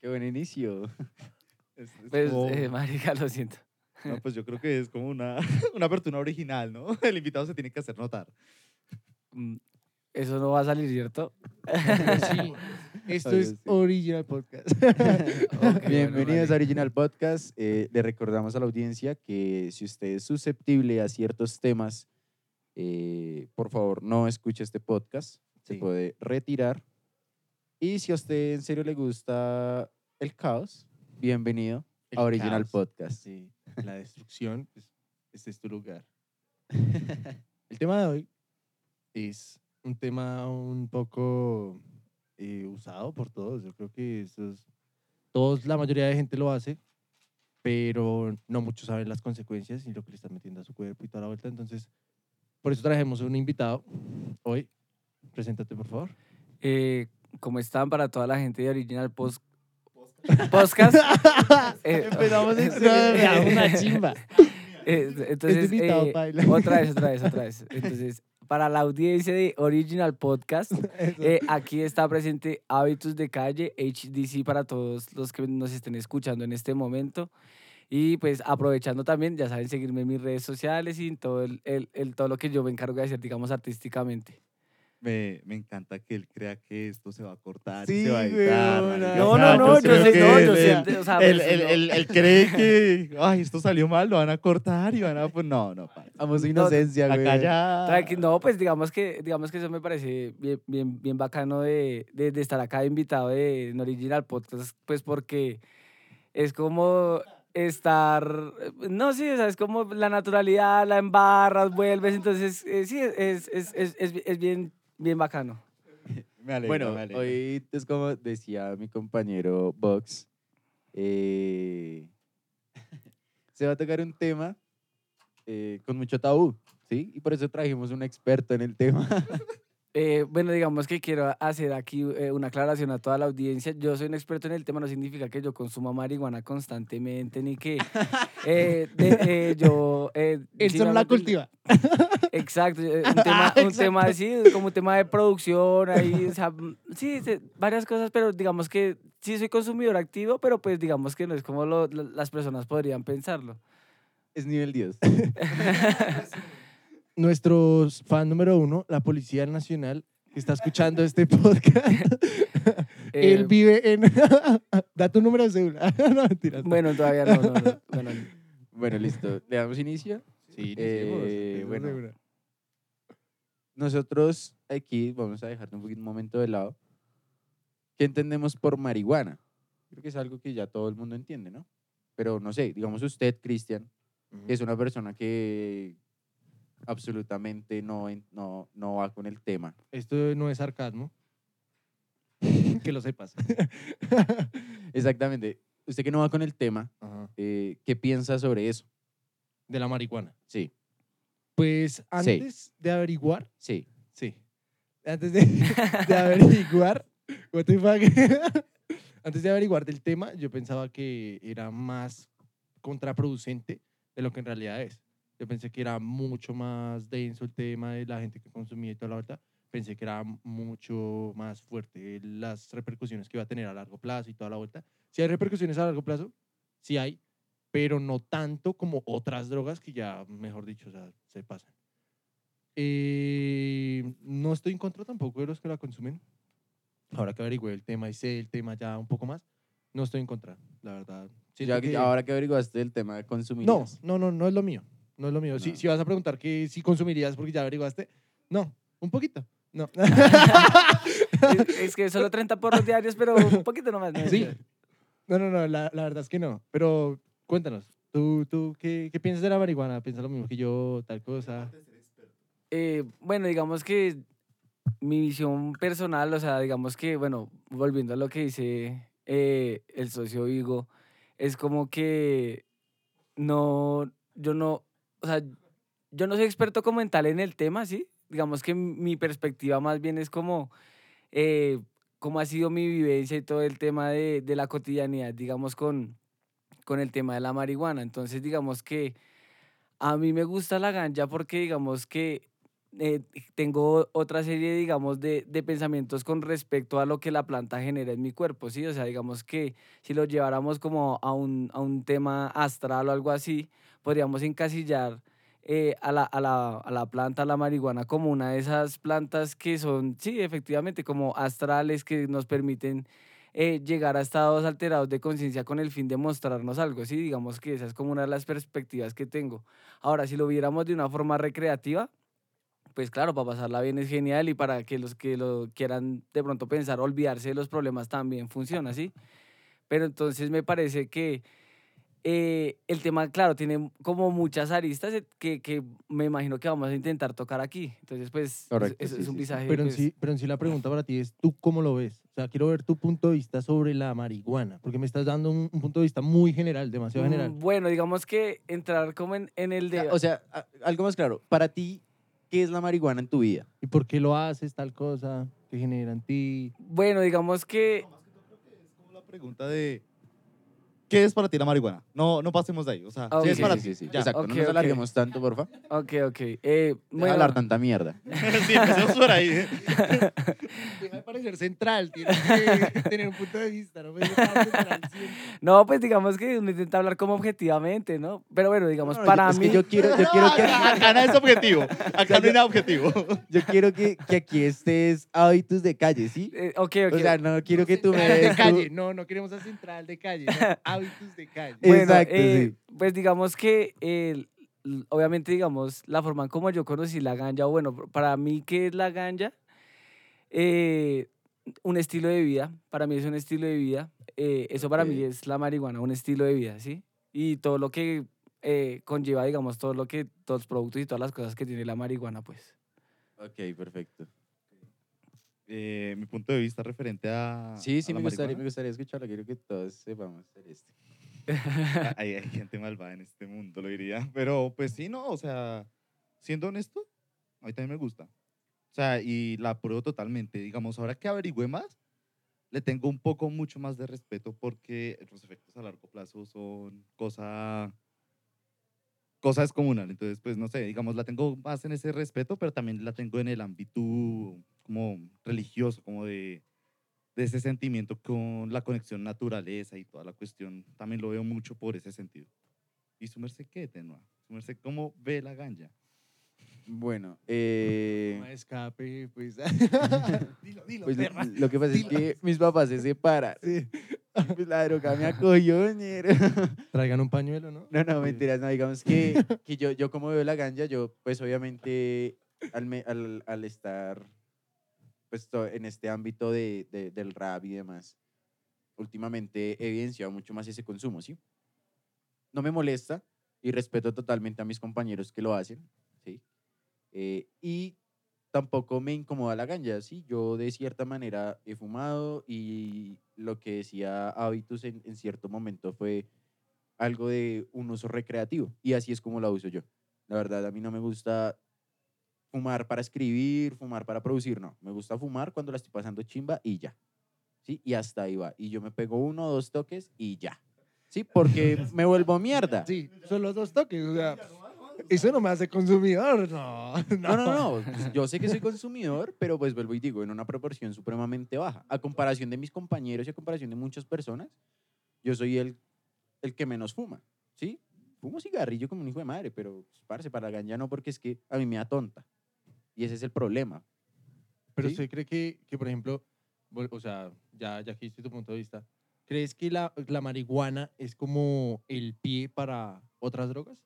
Qué buen inicio. Es- es Pues, como- eh, marica, lo siento. no, pues yo creo que es como una, una apertura original, ¿no? El invitado se tiene que hacer notar. Mm, Eso no va a salir, ¿cierto? Sí. Esto Obvio, es sí. Original Podcast. Bienvenidos bueno, a. Original Podcast. Eh, le recordamos a la audiencia que si usted es susceptible a ciertos temas, eh, por favor no escuche este podcast. Se Sí. puede retirar. Y si a usted en serio le gusta el caos, bienvenido El a Original caos. Podcast. Sí, la destrucción, pues, este es tu lugar. El tema de hoy es un tema un poco eh, usado por todos. Yo creo que eso es- todos, la mayoría de gente lo hace, pero no muchos saben las consecuencias y lo que le están metiendo a su cuerpo y toda la vuelta. Entonces, por eso trajimos un invitado hoy. Preséntate, por favor. Eh, ¿Cómo están para toda la gente de Original Post Podcast? Eh, Empezamos eh, excelente. una chimba. eh, entonces, Este invitado eh, baila. otra vez, otra vez, otra vez. Entonces, para la audiencia de Original Podcast, eh, aquí está presente Hábitos de Calle, HDC para todos los que nos estén escuchando en este momento. Y pues aprovechando también, ya saben, seguirme en mis redes sociales y en todo, el, el- el- todo lo que yo me encargo de hacer, digamos, artísticamente. Me, me encanta que él crea que esto se va a cortar Sí, y se va a editar. No, no, no, yo sé, que no, él- yo siempre, o sea, él, pues, él- no. él- él cree que, ay, esto salió mal, lo van a cortar y van a, pues no, no, pa. Amo su inocencia, güey. Acá ya. Tranqui- No, pues digamos que, digamos que eso me parece bien, bien, bien bacano de, de, de estar acá de invitado de en Original Podcast, pues porque es como estar, no, sí, o sea, es como la naturalidad, la embarras, vuelves, entonces eh, sí, es, es, es, es, es bien, bien bacano. Me alegro, Bueno, me alegro. hoy es como decía mi compañero Vox, eh, se va a tocar un tema eh, con mucho tabú, ¿sí? Y por eso trajimos un experto en el tema. Eh, bueno, digamos que quiero hacer aquí eh, una aclaración a toda la audiencia. Yo soy un experto en el tema, no significa que yo consuma marihuana constantemente, ni que eh, de- eh, yo... Eh, Él solo la cultiva. Exacto, eh, un tema, un tema así, como un tema de producción, ahí, o sea, mm, sí, sí, varias cosas, pero digamos que sí soy consumidor activo, pero pues digamos que no es como lo- lo- las personas podrían pensarlo. es nivel 10. Nuestro fan número uno, la Policía Nacional, que está escuchando este podcast. Él Eh, vive en. da tu número de cédula. no, mentiras. bueno, todavía no, no, no, bueno, Bueno, listo. ¿Le damos inicio? sí, eh, bueno. Nosotros aquí vamos a dejar un poquito un momento de lado. ¿Qué entendemos por marihuana? Creo que es algo que ya todo el mundo entiende, ¿no? Pero no sé, digamos usted, Cristian, que es una persona que absolutamente no, no, no va con el tema. Esto no es sarcasmo. que lo sepas. Exactamente. Usted que no va con el tema, eh, ¿qué piensa sobre eso? De la marihuana. Sí, Pues antes de averiguar, sí. sí. Antes de, de averiguar, what the fuck? antes de averiguar del tema, yo pensaba que era más contraproducente de lo que en realidad es. Yo pensé que era mucho más denso el tema de la gente que consumía y toda la vuelta. Pensé que era mucho más fuerte las repercusiones que iba a tener a largo plazo y toda la vuelta. Si hay repercusiones a largo plazo, sí hay, pero no tanto como otras drogas que ya, mejor dicho, o sea, se pasan. Eh, no estoy en contra tampoco de los que la consumen. Ahora que averigüé el tema y sé el tema ya un poco más, no estoy en contra, la verdad. Ya que- ahora que averiguaste el tema de consumir. no, no, no, no es lo mío. No es lo mío. Si, si vas a preguntar que si consumirías porque ya averiguaste, no, un poquito. No. es, es que solo 30 porros diarios, pero un poquito nomás. ¿no? Sí. No, no, no, la, la verdad es que no. Pero cuéntanos, ¿tú, tú qué, qué piensas de la marihuana? ¿Piensas lo mismo que yo, tal cosa? Eh, bueno, digamos que mi visión personal, o sea, digamos que, bueno, volviendo a lo que dice eh, el socio Vigo, es como que no, yo no, o sea, yo no soy experto como en tal en el tema, ¿sí? Digamos que mi perspectiva más bien es como eh, cómo ha sido mi vivencia y todo el tema de, de la cotidianidad, digamos, con, con el tema de la marihuana. Entonces, digamos que a mí me gusta la ganja porque, digamos que eh, tengo otra serie, digamos, de, de pensamientos con respecto a lo que la planta genera en mi cuerpo, ¿sí? O sea, digamos que si lo lleváramos como a un, a un tema astral o algo así, podríamos encasillar eh, a, la, a, la, a la planta, a la marihuana, como una de esas plantas que son, sí, efectivamente, como astrales que nos permiten eh, llegar a estados alterados de conciencia con el fin de mostrarnos algo, ¿sí? Digamos que esa es como una de las perspectivas que tengo. Ahora, si lo viéramos de una forma recreativa, pues claro, para pasarla bien es genial y para que los que lo quieran de pronto pensar, olvidarse de los problemas también funciona, ¿sí? Pero entonces me parece que eh, el tema, claro, tiene como muchas aristas eh, que, que me imagino que vamos a intentar tocar aquí. Entonces, pues, es- Correcto, es, sí, es un sí, sí. visaje. Pero en, pues, sí, pero en sí la pregunta para ti es, ¿tú cómo lo ves? O sea, quiero ver tu punto de vista sobre la marihuana, porque me estás dando un, un punto de vista muy general, demasiado mm, general. Bueno, digamos que entrar como en, en el de... O sea, a- algo más claro. Para ti, ¿qué es la marihuana en tu vida? ¿Y por qué lo haces tal cosa? ¿Qué genera en ti? bueno, digamos que... Es como la pregunta de ¿qué es para ti la marihuana? No, no pasemos de ahí. O sea, Ah, ¿qué ok. es para sí, ti? sí, sí. Ya. Exacto, Ok, no nos ok. alarguemos tanto, porfa. Ok, ok. Eh, Deja de bueno, hablar tanta mierda. sí, empecemos por ahí. Deja de parecer central, tienes que tener un punto de vista, no central siempre. no, pues digamos que uno intenta hablar como objetivamente, ¿no? Pero bueno, digamos, No, no, para yo- mí... Es que yo quiero, yo quiero que, acá, acá no es objetivo. Acá no hay nada objetivo. yo quiero que, que aquí estés hábitos de calle, ¿sí? eh, ok, ok. O sea, no quiero que tú me Central de tu- calle, no, no queremos a central de calle, no, hábitos de calle. Bueno, Exacto, eh, sí. Pues digamos que, eh, obviamente, digamos, la forma en como yo conocí la ganja, bueno, para mí, ¿qué es la ganja? Eh, un estilo de vida, para mí es un estilo de vida. eh, eso para mí es la marihuana, un estilo de vida, ¿sí? Y todo lo que eh, conlleva, digamos, todo lo que, todos los productos y todas las cosas que tiene la marihuana, pues. Ok, perfecto. Eh, mi punto de vista referente a. Sí, sí, a me gustaría, me gustaría escucharlo. Quiero que todos sepamos hacer esto. Hay, hay gente malvada en este mundo, lo diría. Pero pues sí, no, o sea, siendo honesto, a mí también me gusta. O sea, y la apruebo totalmente. Digamos, ahora que averigüé más, le tengo un poco mucho más de respeto porque los efectos a largo plazo son cosa, cosa descomunal. Entonces, pues no sé, digamos, la tengo más en ese respeto, pero también la tengo en el ámbito como religioso, como de, de ese sentimiento con la conexión naturaleza y toda la cuestión. También lo veo mucho por ese sentido. ¿Y su merced qué, Tenua? ¿Su merced cómo ve la ganja? Bueno, eh, No escape, pues. dilo, dilo, pues lo, perra. lo que pasa es Dilo. que mis papás se separan. Sí. Pues la droga me acogió, ñero. Traigan un pañuelo, ¿no? No, no, mentiras, no, digamos que, que yo, yo como veo la ganja, yo pues obviamente al, me- al, al estar pues en este ámbito de, de- del rap y demás, últimamente he evidenciado mucho más ese consumo, ¿sí? No me molesta y respeto totalmente a mis compañeros que lo hacen, ¿sí? Eh, y tampoco me incomoda la ganja, ¿sí? Yo de cierta manera he fumado y lo que decía Habitus en, en cierto momento fue algo de un uso recreativo y así es como la uso yo. La verdad, a mí no me gusta fumar para escribir, fumar para producir, no. Me gusta fumar cuando la estoy pasando chimba y ya. ¿Sí? Y hasta ahí va. Y yo me pego uno o dos toques y ya. ¿Sí? Porque me vuelvo mierda. Sí, son los dos toques, o sea, eso no me hace consumidor, no. No, no, no. pues, Yo sé que soy consumidor, pero pues vuelvo y digo, en una proporción supremamente baja. A comparación de mis compañeros y a comparación de muchas personas, yo soy el, el que menos fuma, ¿sí? Fumo cigarrillo como un hijo de madre, pero, pues, parce, para la ganja no, porque es que a mí me da tonta. Y ese es el problema. Pero ¿Sí? usted cree que, que, por ejemplo, o sea, ya, ya aquí estoy tu punto de vista, ¿crees que la, la marihuana es como el pie para otras drogas?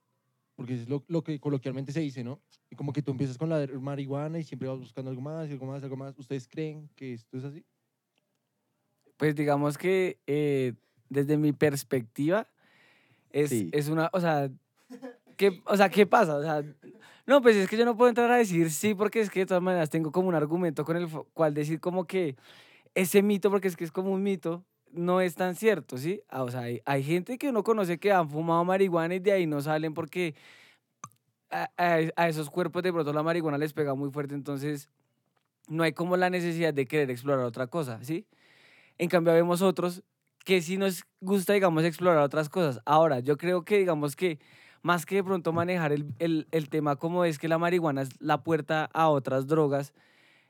Porque es lo, lo que coloquialmente se dice, ¿no? Y como que tú empiezas con la marihuana y siempre vas buscando algo más, algo más, algo más. ¿Ustedes creen que esto es así? Pues digamos que eh, desde mi perspectiva es, Sí. es una, o sea, ¿qué, o sea, ¿qué pasa? O sea, no, pues es que yo no puedo entrar a decir sí porque es que de todas maneras tengo como un argumento con el cual decir como que ese mito, porque es que es como un mito, no es tan cierto, ¿sí? Ah, O sea, hay, hay gente que uno conoce que han fumado marihuana y de ahí no salen porque a, a- a esos cuerpos de pronto la marihuana les pega muy fuerte, entonces no hay como la necesidad de querer explorar otra cosa, ¿sí? En cambio, vemos otros que sí nos gusta, digamos, explorar otras cosas. Ahora, yo creo que, digamos que más que de pronto manejar el, el- el tema como es que la marihuana es la puerta a otras drogas,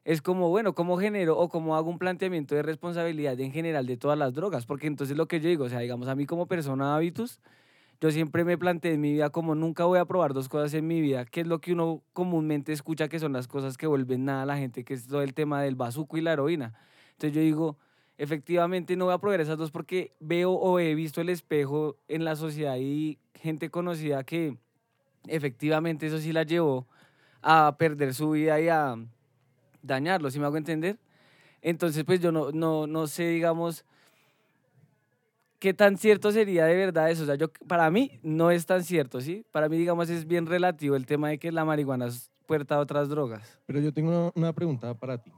es como, bueno, ¿cómo genero o cómo hago un planteamiento de responsabilidad en general de todas las drogas? Porque entonces lo que yo digo, o sea, digamos, a mí como persona hábitus, yo siempre me planteé en mi vida como nunca voy a probar dos cosas en mi vida, que es lo que uno comúnmente escucha que son las cosas que vuelven nada a la gente, que es todo el tema del bazuco y la heroína. Entonces yo digo, efectivamente no voy a probar esas dos porque veo o he visto el espejo en la sociedad y gente conocida que efectivamente eso sí la llevó a perder su vida y a dañarlo, si me hago entender? Entonces, pues yo no, no, no sé, digamos, qué tan cierto sería de verdad eso. O sea, yo, para mí no es tan cierto, ¿sí? Para mí, digamos, es bien relativo el tema de que la marihuana es puerta a otras drogas. Pero yo tengo una, pregunta para ti.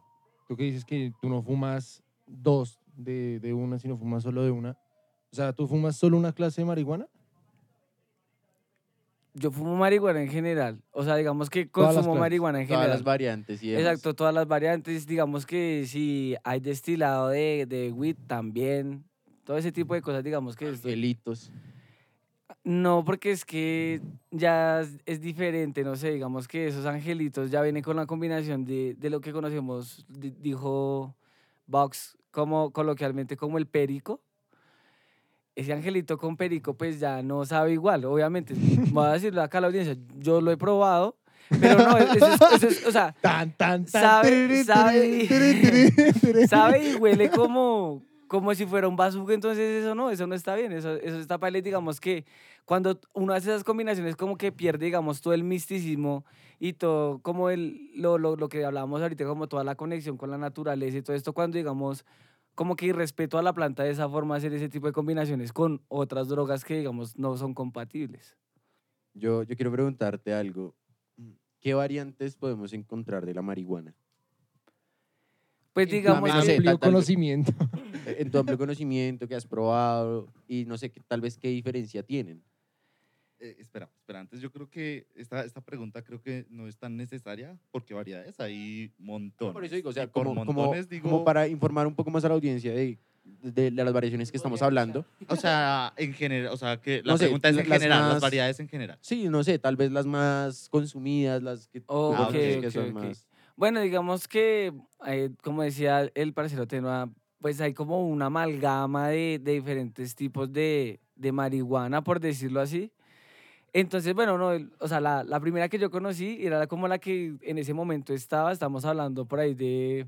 Tú que dices que tú no fumas dos de, de una, sino fumas solo de una. O sea, ¿tú fumas solo una clase de marihuana? Yo fumo marihuana en general. O sea, digamos que Todas las consumo clases, marihuana en Todas general. las variantes y demás. Exacto, todas las variantes. Digamos que si hay destilado de, de weed también. Todo ese tipo de cosas, digamos que... esto- Angelitos. No, porque es que ya es, es diferente, no sé, digamos que esos angelitos ya vienen con la combinación de, de lo que conocemos, di- dijo Vox, como coloquialmente como el perico. Ese angelito con perico pues ya no sabe igual, obviamente. Voy a decirlo acá a la audiencia, yo lo he probado, pero no, eso es, eso es- o sea, Tan, tan, tan. Sabe- sabe- tiriri. sabe y huele como, como si fuera un bazooka, entonces eso no, eso no está bien, eso, eso está para digamos que cuando uno hace esas combinaciones como que pierde, digamos, todo el misticismo y todo, como el, lo, lo, lo que hablábamos ahorita, como toda la conexión con la naturaleza y todo esto, cuando, digamos, como que irrespeto a la planta de esa forma, hacer ese tipo de combinaciones con otras drogas que, digamos, no son compatibles. Yo, yo quiero preguntarte algo. ¿Qué variantes podemos encontrar de la marihuana? Pues digamos sé, que- Amplio conocimiento. En tu amplio conocimiento que has probado y no sé, tal vez qué diferencia tienen. Eh, espera, espera, antes yo creo que esta, esta pregunta creo que no es tan necesaria porque variedades hay montones. Por eso digo, o sea, por como, como, montones digo, como para informar un poco más a la audiencia de, de, de las variaciones que estamos hablando. o sea, en general, o sea, que la No sé, pregunta es la- en las general, las más- variedades en general. Sí, no sé, tal vez las más consumidas, las que, Oh, ok, conoces que ok, son ok. más... Bueno, digamos que, eh, como decía el parcero Tenua, pues hay como una amalgama de, de diferentes tipos de, de marihuana, por decirlo así. Entonces, bueno, no, el- o sea, la, la primera que yo conocí era como la que en ese momento estaba, estamos hablando por ahí de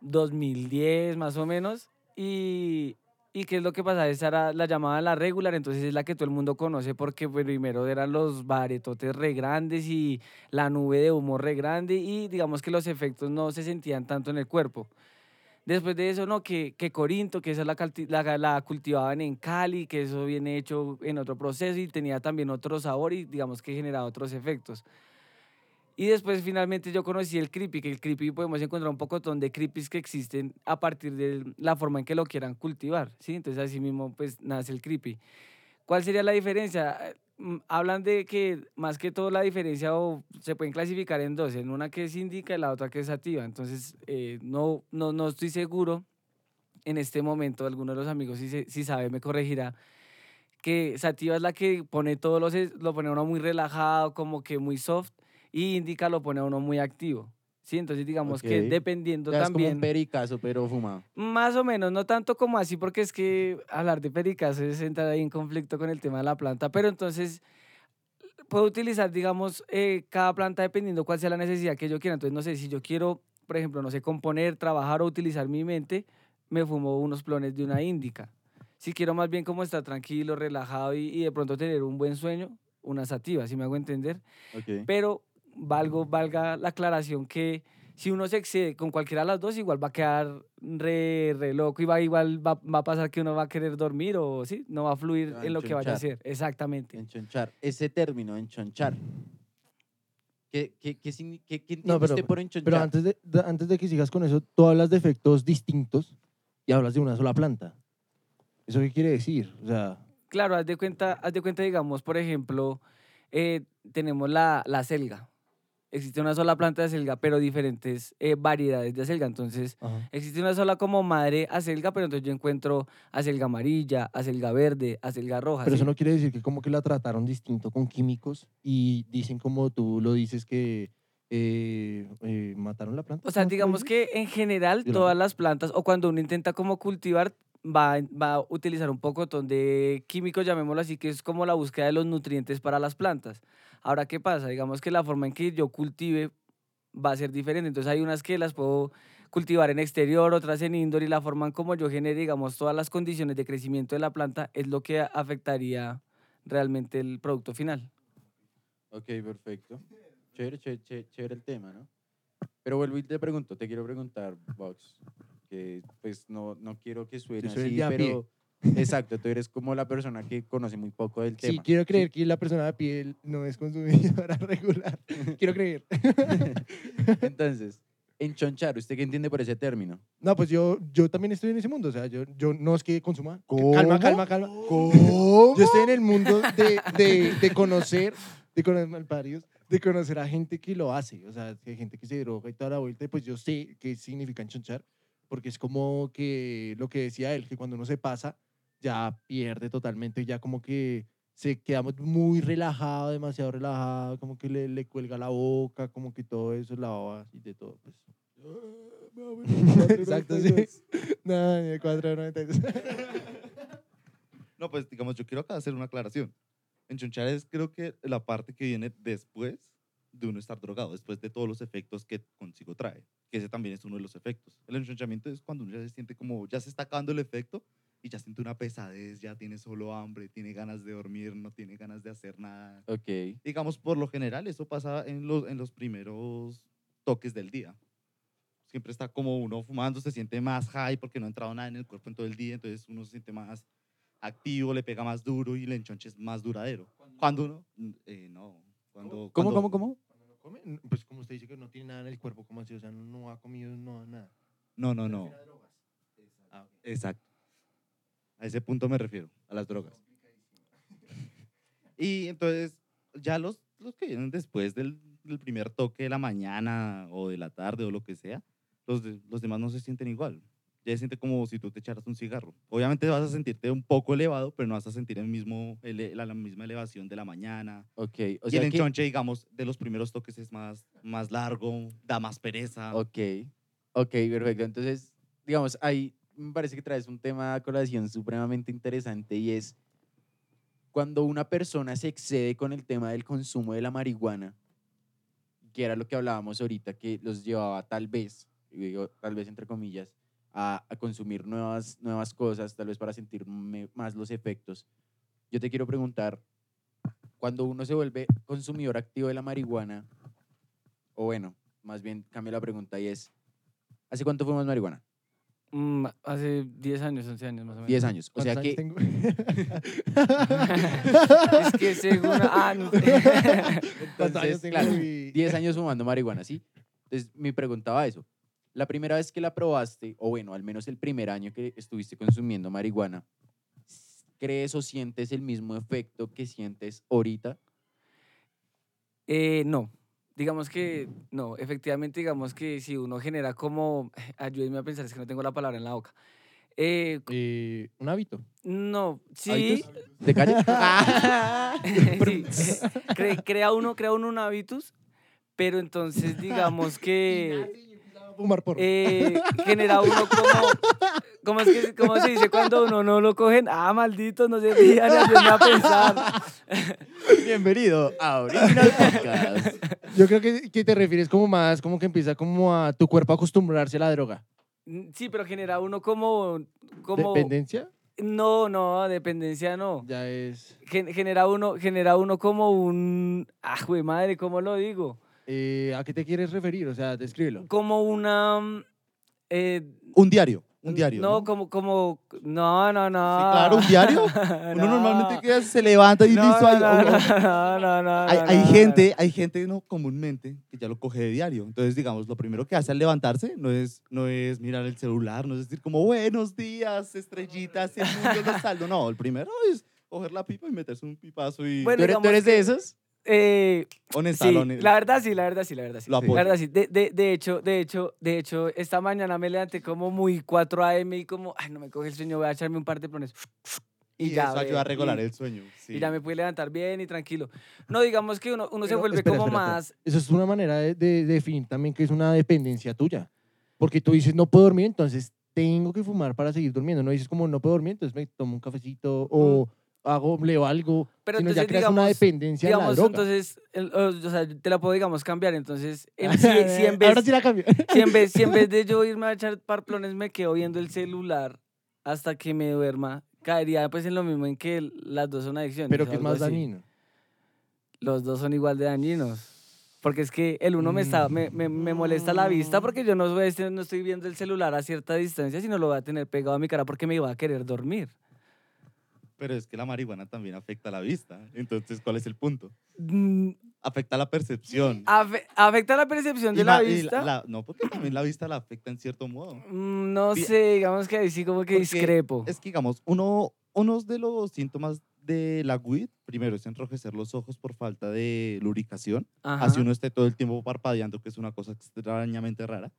2010 más o menos, y, y qué es lo que pasa, esa era la llamada la regular, entonces es la que todo el mundo conoce porque pues, primero eran los baretotes re grandes y la nube de humo re grande y digamos que los efectos no se sentían tanto en el cuerpo. Después de eso, no, que, que Corinto, que esa la, la, la cultivaban en Cali, que eso viene hecho en otro proceso y tenía también otro sabor y digamos que generaba otros efectos. Y después finalmente yo conocí el creepy, que el creepy podemos encontrar un pocotón de creepies que existen a partir de la forma en que lo quieran cultivar, ¿sí? Entonces así mismo pues nace el creepy. ¿Cuál sería la diferencia? Hablan de que más que todo la diferencia o se pueden clasificar en dos, en una que es indica y la otra que es sativa. Entonces eh, no, no, no estoy seguro en este momento, alguno de los amigos si, si sabe me corregirá, que sativa es la que pone todos los, lo pone uno muy relajado, como que muy soft, y indica lo pone uno muy activo. Sí, entonces digamos que Ok. dependiendo O sea, es como también... un pericazo, pero fumado. Más o menos, no tanto como así, porque es que hablar de pericas es entrar ahí en conflicto con el tema de la planta, pero entonces puedo utilizar, digamos, eh, cada planta dependiendo cuál sea la necesidad que yo quiera. Entonces, no sé, si yo quiero, por ejemplo, no sé, componer, trabajar o utilizar mi mente, me fumo unos clones de una índica. Si quiero más bien como estar tranquilo, relajado y, y de pronto tener un buen sueño, una sativa, si me hago entender Ok. pero valgo, valga la aclaración que si uno se excede con cualquiera de las dos, igual va a quedar re, re loco y va, igual va, va a pasar que uno va a querer dormir o sí, no va a fluir va a en lo que vaya a enchonchar. hacer. Exactamente. Enchonchar. Ese término, enchonchar. ¿Qué, qué, qué, qué, qué No, pero- usted por enchonchar? Pero antes de, de- antes de que sigas con eso, tú hablas de efectos distintos y hablas de una sola planta. ¿Eso qué quiere decir? O sea, Claro, haz de cuenta, haz de cuenta, digamos, por ejemplo, eh, tenemos la, la selga. Existe una sola planta de acelga, pero diferentes eh, variedades de acelga. Entonces, Ajá. existe una sola como madre acelga, pero entonces yo encuentro acelga amarilla, acelga verde, acelga roja. Pero ¿sí? eso no quiere decir que como que la trataron distinto con químicos y dicen como tú lo dices que eh, eh, mataron la planta. O sea, ¿cómo fue digamos que en general todas las plantas, o cuando uno intenta como cultivar, va, va a utilizar un poco de químicos, llamémoslo así, que es como la búsqueda de los nutrientes para las plantas. Ahora, ¿qué pasa? Digamos que la forma en que yo cultive va a ser diferente. Entonces hay unas que las puedo cultivar en exterior, otras en indoor, y la forma en como yo genere, digamos, todas las condiciones de crecimiento de la planta es lo que afectaría realmente el producto final. Ok, perfecto. Chévere, chévere, chévere, chévere el tema, ¿no? Pero vuelvo y te pregunto, te quiero preguntar, Vox, que pues no, no quiero que suene el así, pero... Exacto, tú eres como la persona que conoce muy poco del Sí, tema. quiero creer que la persona de piel no es consumidora regular. quiero creer. Entonces, enchonchar, ¿usted qué entiende por ese término? No, pues yo, yo también estoy en ese mundo. O sea, yo, yo no es que consuma. Calma, calma, calma. ¿Cómo? Yo estoy en el mundo de, de, de conocer, de conocer malparidos, de conocer a gente que lo hace. O sea, que hay gente que se droga y toda la vuelta. Y pues yo sé qué significa enchonchar. Porque es como que lo que decía él, que cuando uno se pasa, ya pierde totalmente. Ya como que se queda muy relajado, demasiado relajado. Como que le, le cuelga la boca, como que todo eso, la baba y de todo. Pues. Exacto, sí. No, ni de 4.92. No, pues digamos, yo quiero acá hacer una aclaración. Enchonchar es creo que la parte que viene después de uno estar drogado, después de todos los efectos que consigo trae, que ese también es uno de los efectos. El enchonchamiento es cuando uno ya se siente como, ya se está acabando el efecto y ya siente una pesadez, ya tiene solo hambre, tiene ganas de dormir, no tiene ganas de hacer nada. Ok, Digamos, por lo general, eso pasa en los, en los primeros toques del día. Siempre está como uno fumando, se siente más high porque no ha entrado nada en el cuerpo en todo el día, entonces uno se siente más activo, le pega más duro y el enchonche es más duradero. Cuando uno, mm, eh, no, cuando... ¿Cómo, cuando- cómo, cómo? Cuando no come, pues como usted dice que no tiene nada en el cuerpo, como así? O sea, no, no ha comido no, nada. No, no, no, exacto. A ese punto me refiero, a las drogas. Y entonces, ya los, los que vienen después del, del primer toque de la mañana o de la tarde o lo que sea, los, de- los demás no se sienten igual. Ya se siente como si tú te echaras un cigarro. Obviamente vas a sentirte un poco elevado, pero no vas a sentir el mismo, ele- la, la misma elevación de la mañana. Ok, o y el sea que... enchonche, digamos, de los primeros toques es más, más largo, da más pereza. Ok, ok, perfecto. Entonces, digamos, ahí me parece que traes un tema a colación supremamente interesante y es cuando una persona se excede con el tema del consumo de la marihuana, que era lo que hablábamos ahorita, que los llevaba tal vez, tal vez entre comillas, a, a consumir nuevas, nuevas cosas, tal vez para sentir más los efectos. Yo te quiero preguntar, cuando uno se vuelve consumidor activo de la marihuana, o bueno, más bien cambio la pregunta y es, ¿hace cuánto fumas marihuana? Mm, hace 10 años, 11 años más o menos. 10 años. O sea ¿Cuántos que, es que según... Ah, no. entonces, claro, Y- 10 años fumando marihuana, ¿sí? Entonces, me preguntaba eso. La primera vez que la probaste, o bueno, al menos el primer año que estuviste consumiendo marihuana, ¿crees o sientes el mismo efecto que sientes ahorita? Eh, no, digamos que no, efectivamente digamos que si uno genera como, ayúdenme a pensar, es que no tengo la palabra en la boca. Eh, Eh, un hábito. no, sí, ¿Hábitos? ¿De calle? sí, eh, cre- crea, uno, crea uno un hábitus, pero entonces digamos que Fumar porro. eh, genera uno como, ¿cómo, es que, ¿cómo se dice cuando uno no lo cogen? Ah, malditos, no se rían, ayúdenme a pensar. Bienvenido a Original Podcast. Yo creo que, que te refieres como más, como que empieza como a tu cuerpo a acostumbrarse a la droga. Mm, Sí, pero genera uno como, como ¿Dependencia? no, no, dependencia no. Ya es... Gen- genera uno, genera uno como un, ah, jue madre, ¿cómo lo digo? Eh, ¿A qué te quieres referir? O sea, descríbelo. Como una, mm, eh, Un diario, un diario. No, como, como, no, no, no. Sí, claro, un diario. Uno normalmente queda, se levanta y no, listo. no, no, no, no, no, no, hay, no, hay no, gente, hay gente no comúnmente que ya lo coge de diario. Entonces, digamos, lo primero que hace al levantarse no es, no es mirar el celular, no es decir como buenos días, estrellitas, el mundo los saldo. No, el primero es coger la pipa y meterse un pipazo y... Bueno, ¿Tú eres, tú eres de que- esos? Eh, Honesta, sí, la verdad sí, la verdad sí, la verdad sí. Lo La apoyo. verdad sí. De, de, de hecho, de hecho, de hecho, esta mañana me levanté como muy 4 a.m. y como, ay, no me coge el sueño, voy a echarme un par de plones. Y, ya, eso ayuda a regular y- el sueño. sí. Y ya me pude levantar bien y tranquilo. No, digamos que uno, uno se Pero, vuelve espera, como espera, más... Eso es una manera de, de definir también que es una dependencia tuya. Porque tú dices, no puedo dormir, entonces tengo que fumar para seguir durmiendo. No dices como, no puedo dormir, entonces me tomo un cafecito o hago, leo algo. Mm. Pero sino ya creas una digamos- dependencia la Digamos, droga. entonces, el- o, o sea, te la puedo, digamos, cambiar. Entonces, en, si, si en vez, Ahora sí la cambio. si, en vez, si en vez de yo irme a echar parplones me quedo viendo el celular hasta que me duerma, caería pues en lo mismo en que las dos son adicciones. Pero que es más así. dañino. Los dos son igual de dañinos. Porque es que el uno me, está, me, me, me molesta la vista porque yo no, a- no estoy viendo el celular a cierta distancia, sino lo voy a tener pegado a mi cara porque me iba a querer dormir. Pero es que la marihuana también afecta la vista. Entonces, ¿cuál es el punto? Mm, Afecta la percepción. afe- ¿Afecta la percepción Y de la y vista? la- no, porque también la vista la afecta en cierto modo. Mm, No sé, digamos que ahí sí como que Porque discrepo. Es que, digamos, uno, unos de los síntomas de la WID, primero es enrojecer los ojos por falta de lubricación. Ajá. Así uno esté todo el tiempo parpadeando, que es una cosa extrañamente rara.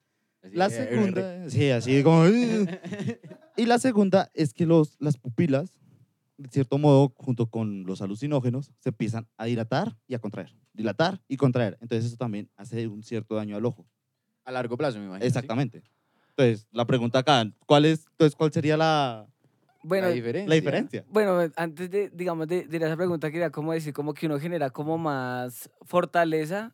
Así, La eh, segunda, sí, así como... y la segunda es que los, las pupilas, de cierto modo, junto con los alucinógenos, se empiezan a dilatar y a contraer. Dilatar y contraer. Entonces eso también hace un cierto daño al ojo. A largo plazo, me imagino. ¿sí? Exactamente. Entonces, la pregunta acá, ¿cuál, es, entonces, ¿cuál sería la, Bueno, la diferencia. la diferencia? bueno, antes de, digamos, de, de esa pregunta quería como decir como que uno genera como más fortaleza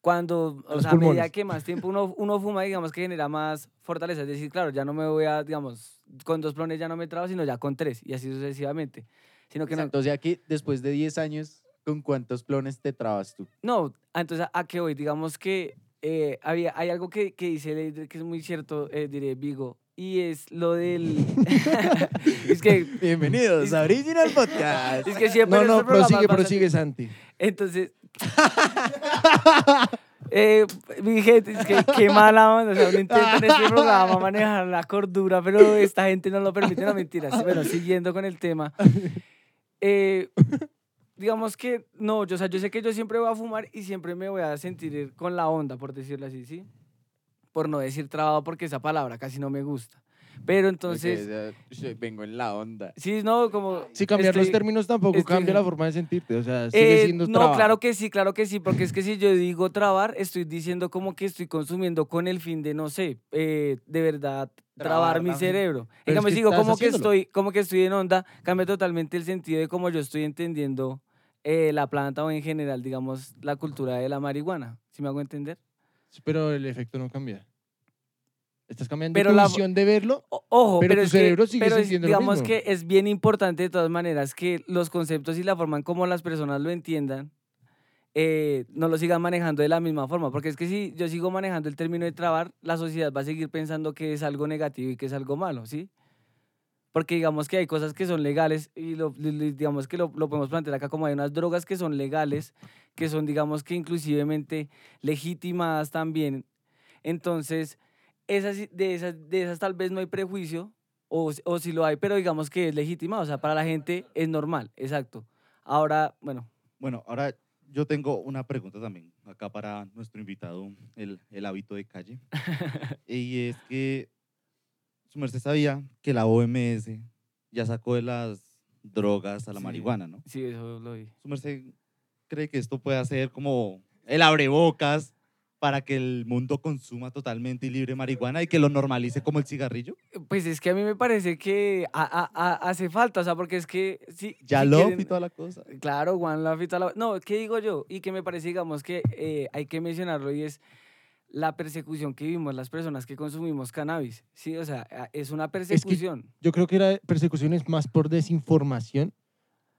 cuando, o sea, a medida que más tiempo uno, uno fuma, digamos que genera más fortaleza. Es decir, claro, ya no me voy a, digamos, con dos plones ya no me trabo, sino ya con tres y así sucesivamente. Sino que no, Exacto, o sea que después de 10 años, ¿con cuántos clones te trabas tú? No, entonces, ¿a qué voy? Digamos que eh, había, hay algo que, que dice que es muy cierto, eh, diré Vigo, y es lo del... es que... Bienvenidos a Original Podcast. Es que siempre No, no, programas prosigue, prosigue, Santi. Entonces... eh, mi gente, es que qué mala onda, o sea, uno intenta en este programa manejar la cordura, pero esta gente no lo permite, no mentiras. Bueno, siguiendo con el tema. Eh, digamos que no, yo, o sea, yo sé que yo siempre voy a fumar y siempre me voy a sentir con la onda, por decirlo así, ¿sí? Por no decir trabado, porque esa palabra casi no me gusta. Pero entonces, Ok, o sea, yo vengo en la onda. sí, no, como... Si cambiar los estoy- términos tampoco estoy- cambia la forma de sentirte. O sea, sigue Eh, siendo no, claro que sí, claro que sí, porque es que si yo digo trabar, estoy diciendo como que estoy consumiendo con el fin de, no sé, eh, de verdad, trabar, Trabar mi cerebro. En cambio, que si digo como que, estoy, como que estoy en onda, cambia totalmente el sentido de cómo yo estoy entendiendo eh, la planta o en general, digamos, la cultura de la marihuana. ¿Sí me hago entender? Pero el efecto no cambia. Estás cambiando Pero tu la- visión de verlo. Ojo, Pero pero, tu es que- cerebro sigue pero es- sintiendo lo digamos mismo. que es bien importante de todas maneras que los conceptos y la forma en cómo las personas lo entiendan eh, no lo sigan manejando de la misma forma, porque es que si yo sigo manejando el término de trabar, la sociedad va a seguir pensando que es algo negativo y que es algo malo, ¿sí? Porque digamos que hay cosas que son legales y lo, digamos que lo, lo podemos plantear acá como hay unas drogas que son legales, que son digamos que inclusivemente legitimadas también. Entonces, esas, de, esas, de esas tal vez no hay prejuicio, o, o si lo hay, pero digamos que es legitimado, o sea, para la gente es normal, exacto. Ahora, bueno, Bueno, ahora yo tengo una pregunta también acá para nuestro invitado, el, el hábito de calle. y es que su merced sabía que la OMS ya sacó de las drogas a la Sí. marihuana, ¿no? sí, eso lo vi. Su merced cree que esto puede ser como el abrebocas para que el mundo consuma totalmente y libre marihuana y que lo normalice como el cigarrillo? Pues es que a mí me parece que a- a- a- hace falta, o sea, porque es que sí. Ya si lo quieren- y toda la cosa. Claro, One Love y toda la- No, ¿qué digo yo? Y que me parece, digamos, que eh, hay que mencionarlo y es la persecución que vivimos las personas que consumimos cannabis. Sí, o sea, es una persecución. Yo creo que la persecución es más por desinformación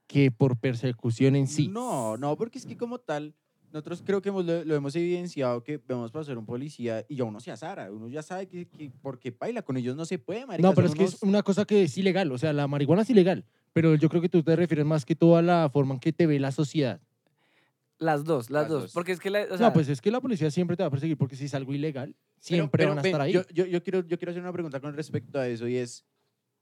que por persecución en sí. No, no, porque es que como tal, nosotros creo que hemos- lo, lo hemos evidenciado que vemos pasar un policía y ya uno se azara, uno ya sabe que, que porque baila con ellos no se puede, marica. No, pero es que es una cosa que es ilegal. O sea, la marihuana es ilegal. Pero yo creo que tú te refieres más que todo a la forma en que te ve la sociedad. Las dos, las, Las dos. dos. Porque es que, la, o sea, no, pues es que la policía siempre te va a perseguir porque si es algo ilegal, Pero- siempre pero van a ven, estar ahí. Yo, yo, yo quiero, yo quiero hacer una pregunta con respecto a eso y es,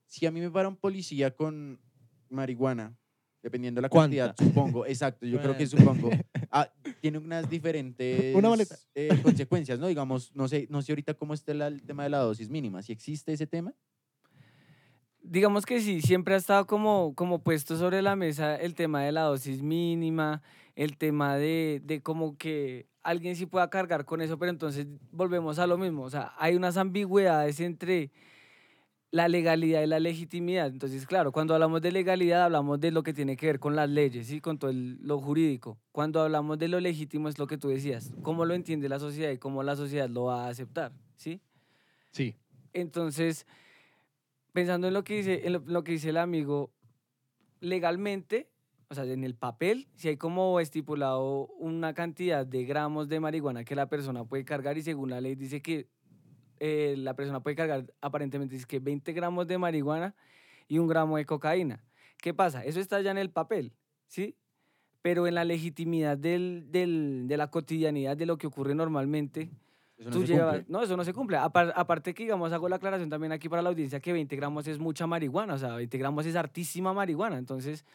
si a mí me para un policía con marihuana, Dependiendo de la ¿Cuánta? cantidad, supongo. Exacto, yo creo que supongo. Ah, tiene unas diferentes Una eh, consecuencias, ¿no? Digamos, no sé, no sé ahorita cómo está la- el tema de la dosis mínima. Si existe ese tema. Digamos que sí, siempre ha estado como, como puesto sobre la mesa el tema de la dosis mínima, el tema de, de como que alguien sí pueda cargar con eso, pero entonces volvemos a lo mismo. O sea, hay unas ambigüedades entre la legalidad y la legitimidad. Entonces, claro, cuando hablamos de legalidad hablamos de lo que tiene que ver con las leyes y con todo el- lo jurídico. Cuando hablamos de lo legítimo es lo que tú decías, cómo lo entiende la sociedad y cómo la sociedad lo va a aceptar, ¿sí? Sí. Entonces, pensando en lo que dice, en lo, lo que dice el amigo, legalmente, o sea, en el papel, si hay como estipulado una cantidad de gramos de marihuana que la persona puede cargar y según la ley dice que eh, la persona puede cargar aparentemente dice que 20 gramos de marihuana y un gramo de cocaína. ¿Qué pasa? Eso está ya en el papel, ¿sí? Pero en la legitimidad del, del- de la cotidianidad de lo que ocurre normalmente, Eso no tú se llevas, cumple. no, eso no se cumple. Apar- aparte que, digamos, hago la aclaración también aquí para la audiencia que 20 gramos es mucha marihuana, o sea, 20 gramos es hartísima marihuana. Entonces,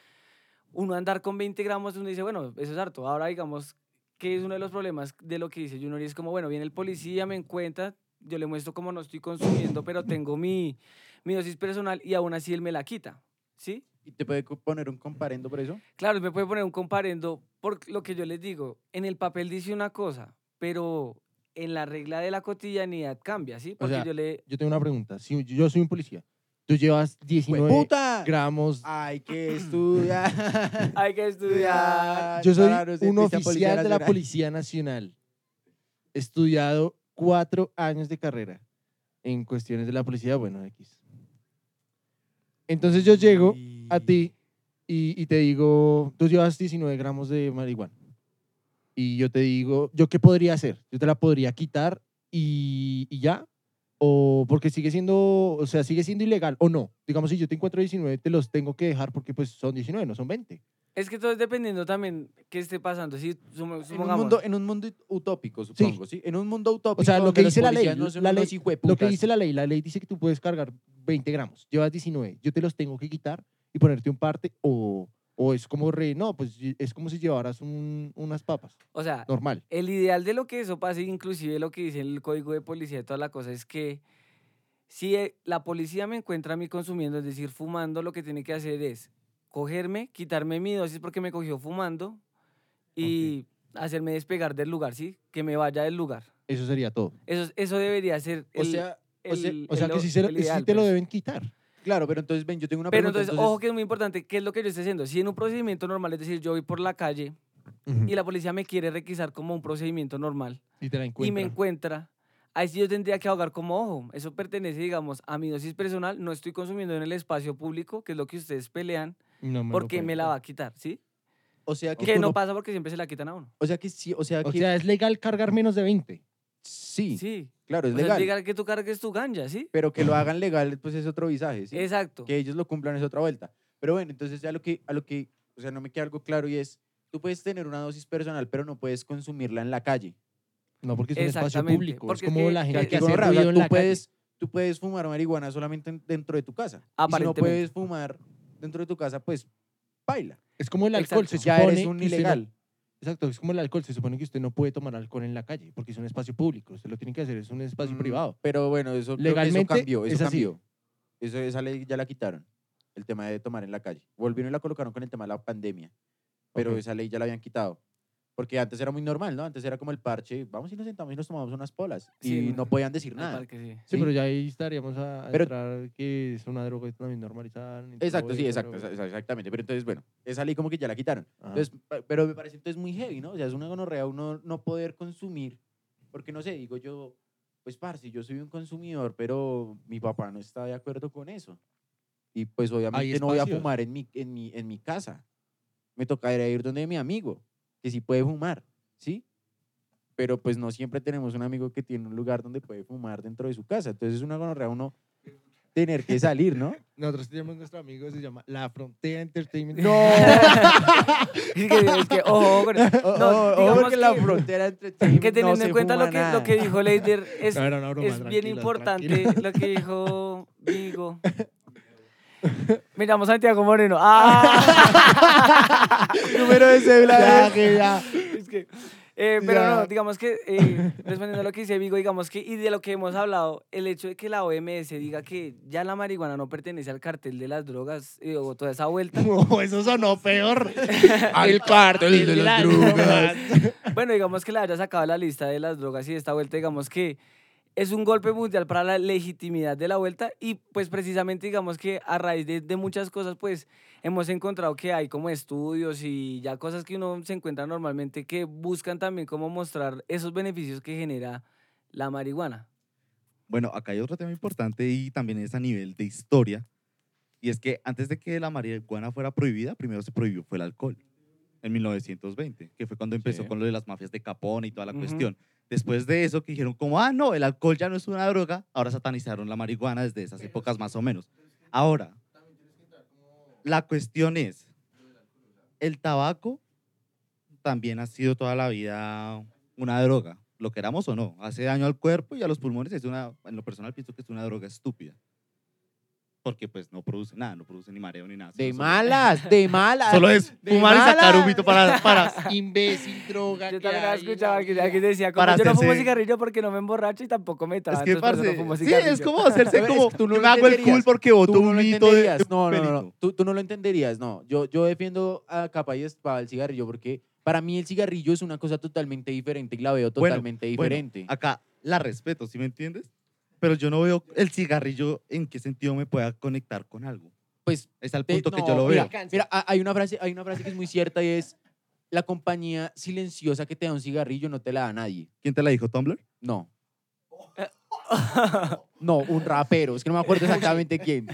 uno andar con 20 gramos, uno dice, bueno, eso es harto. Ahora, digamos, que es uno de los problemas de lo que dice Junior y es como, bueno, viene el policía, me encuentra, yo le muestro cómo no estoy consumiendo, pero tengo mi, mi dosis personal y aún así él me la quita, ¿sí? ¿Y te puede poner un comparendo por eso? Claro, me puede poner un comparendo por lo que yo les digo. En el papel dice una cosa, pero en la regla de la cotidianidad cambia, ¿sí? Porque sea, yo le... Yo tengo una pregunta. Si yo soy un policía, tú llevas 19 ¡Puta! gramos. Hay que estudiar. Hay que estudiar. Yo soy un oficial de la Nacional. Policía Nacional. Estudiado cuatro años de carrera en cuestiones de la policía, bueno, X. Entonces yo llego a ti y, y te digo, tú llevas 19 gramos de marihuana. Y yo te digo, ¿yo qué podría hacer? Yo te la podría quitar y, y ya. O porque sigue siendo, o sea, sigue siendo ilegal o no. Digamos, si yo te encuentro 19, te los tengo que dejar porque pues son 19, no son 20. Es que todo es dependiendo también qué esté pasando. Si sumo- En un, mundo, en un mundo utópico, supongo, ¿sí? En un mundo utópico. O sea, lo que dice la ley, no la ley- lo que dice la ley, la ley dice que tú puedes cargar 20 gramos, llevas 19, yo te los tengo que quitar y ponerte un parte o, o es como re, no, pues es como si llevaras un- unas papas, o sea, normal. el ideal de lo que eso pase, inclusive lo que dice el código de policía y toda la cosa, es que si eh, la policía me encuentra a mí consumiendo, es decir, fumando, lo que tiene que hacer es cogerme, quitarme mi dosis porque me cogió fumando y hacerme despegar del lugar, ¿sí? Que me vaya del lugar. Eso sería todo. Eso, eso debería ser O el, sea, o sea- el- O sea el que o- sí, se lo- el sí ideal, te lo pues. deben quitar. Claro, pero entonces, ven, yo tengo una Pero pregunta. entonces, ojo que es muy importante, ¿qué es lo que yo estoy haciendo? Si en un procedimiento normal, es decir, yo voy por la calle y la policía me quiere requisar como un procedimiento normal Y te la y encuentran. me encuentra, ahí sí yo tendría que ahogar como ojo. Eso pertenece, digamos, a mi dosis personal. No estoy consumiendo en el espacio público, que es lo que ustedes pelean, No me porque me la va a quitar, ¿sí? O sea que, Que no no- pasa porque siempre se la quitan a uno. o sea que sí, o sea O que sea, es legal cargar menos de 20. Sí, Sí. claro, es O sea, legal. diga que tú cargues tu ganja, ¿sí? Pero que lo hagan legal, pues es otro visaje, ¿sí? Exacto. Que ellos lo cumplan es otra vuelta. Pero bueno, entonces ya lo que, a lo que, o sea, no me queda algo claro y es, tú puedes tener una dosis personal, pero no puedes consumirla en la calle. No, porque es un espacio público. Es porque es como que- la gente que que hace gonorrea, o sea, ruido en tú la calle. puedes, tú puedes fumar marihuana solamente en- dentro de tu casa. Y si no puedes fumar dentro de tu casa, pues baila. Es como el alcohol, Exacto. se Ya supone eres un ilegal. Exacto, es como el alcohol. Se supone que usted no puede tomar alcohol en la calle porque es un espacio público. Usted lo tiene que hacer, es un espacio Mm, privado. Pero bueno, eso, Legalmente eso cambió, eso es así. cambió. Eso, esa ley ya la quitaron, el tema de tomar en la calle. Volvieron y la colocaron con el tema de la pandemia, pero Ok. esa ley ya la habían quitado. Porque antes era muy normal, ¿no? Antes era como el parche, vamos y nos sentamos y nos tomamos unas polas. Sí, y no. podían decir Al nada. parque, sí. Sí, Sí. pero ya ahí estaríamos a, a Pero- entrar que es una droga también normalizada. ni todo Exacto, sí, eso, exacto, pero- exa- exactamente. Pero entonces, bueno, esa ley como que ya la quitaron. Ajá. Entonces, pa- pero me parece entonces muy heavy, ¿no? O sea, es una gonorrea uno no poder consumir, porque no sé, digo yo, pues parce, yo soy un consumidor, pero mi papá no está de acuerdo con eso. Y pues obviamente no voy a espacios. fumar en mi, en mi, en mi casa. Me tocaría ir donde mi amigo, que sí puede fumar, ¿sí? Pero pues no siempre tenemos un amigo que tiene un lugar donde puede fumar dentro de su casa. Entonces es una gonorrea uno tener que salir, ¿no? Nosotros tenemos nuestro amigo, se llama La Frontera Entertainment. ¡No! Es que, es que, ojo, no, porque la frontera entre que teniendo en cuenta lo que, lo que dijo Leider, es, No, broma, es bien importante lo que dijo Vigo. Llamo Santiago Moreno. ¡Ah! Número de cédula Ya, es- que ya. Es que, eh, pero Ya. no, digamos que, eh, respondiendo a lo que dice Vigo, digamos que, y de lo que hemos hablado, el hecho de que la OMS diga que ya la marihuana no pertenece al cartel de las drogas eh, o toda esa vuelta, No, eso sonó peor. Al cartel de las drogas. bueno, digamos que le haya sacado la lista de las drogas y de esta vuelta, digamos que es un golpe mundial para la legitimidad de la vuelta y pues precisamente digamos que a raíz de, de muchas cosas pues hemos encontrado que hay como estudios y ya cosas que uno se encuentra normalmente que buscan también cómo mostrar esos beneficios que genera la marihuana. Bueno, acá hay otro tema importante y también es a nivel de historia. Y es que antes de que la marihuana fuera prohibida, primero se prohibió fue el alcohol. En 1920, que fue cuando empezó Sí. con lo de las mafias de Capone y toda la cuestión. Después de eso, que dijeron como, ah, no, el alcohol ya no es una droga, ahora satanizaron la marihuana desde esas épocas más o menos. Ahora, la cuestión es, el tabaco también ha sido toda la vida una droga, lo queramos o no, hace daño al cuerpo y a los pulmones, es una, en lo personal pienso que es una droga estúpida. Porque pues no produce nada, no produce ni mareo ni nada. De solo- malas, de malas. Solo es fumar y sacar malas. un mito para, para, Imbécil, droga. Yo también escuchaba la que, que decía, como Para yo no fumo cigarrillo porque no me emborracho y tampoco me Es traba, que, parce, no fumo sí, es como hacerse es como, que tú no me hago el entenderías. cool porque botó no un de, de No, no, no. Tú, tú no lo entenderías, no. Yo, yo defiendo a capa y espada el cigarrillo porque para mí el cigarrillo es una cosa totalmente diferente y la veo totalmente bueno, diferente. acá la respeto, ¿sí me entiendes? Pero yo no veo el cigarrillo en qué sentido me pueda conectar con algo. pues Es al punto que no, yo lo mira, veo. Mira, ha- hay una, frase, hay una frase que es muy cierta y es la compañía silenciosa que te da un cigarrillo no te la da nadie. ¿Quién te la dijo, Tumblr? No. No, un rapero. Es que no me acuerdo exactamente quién.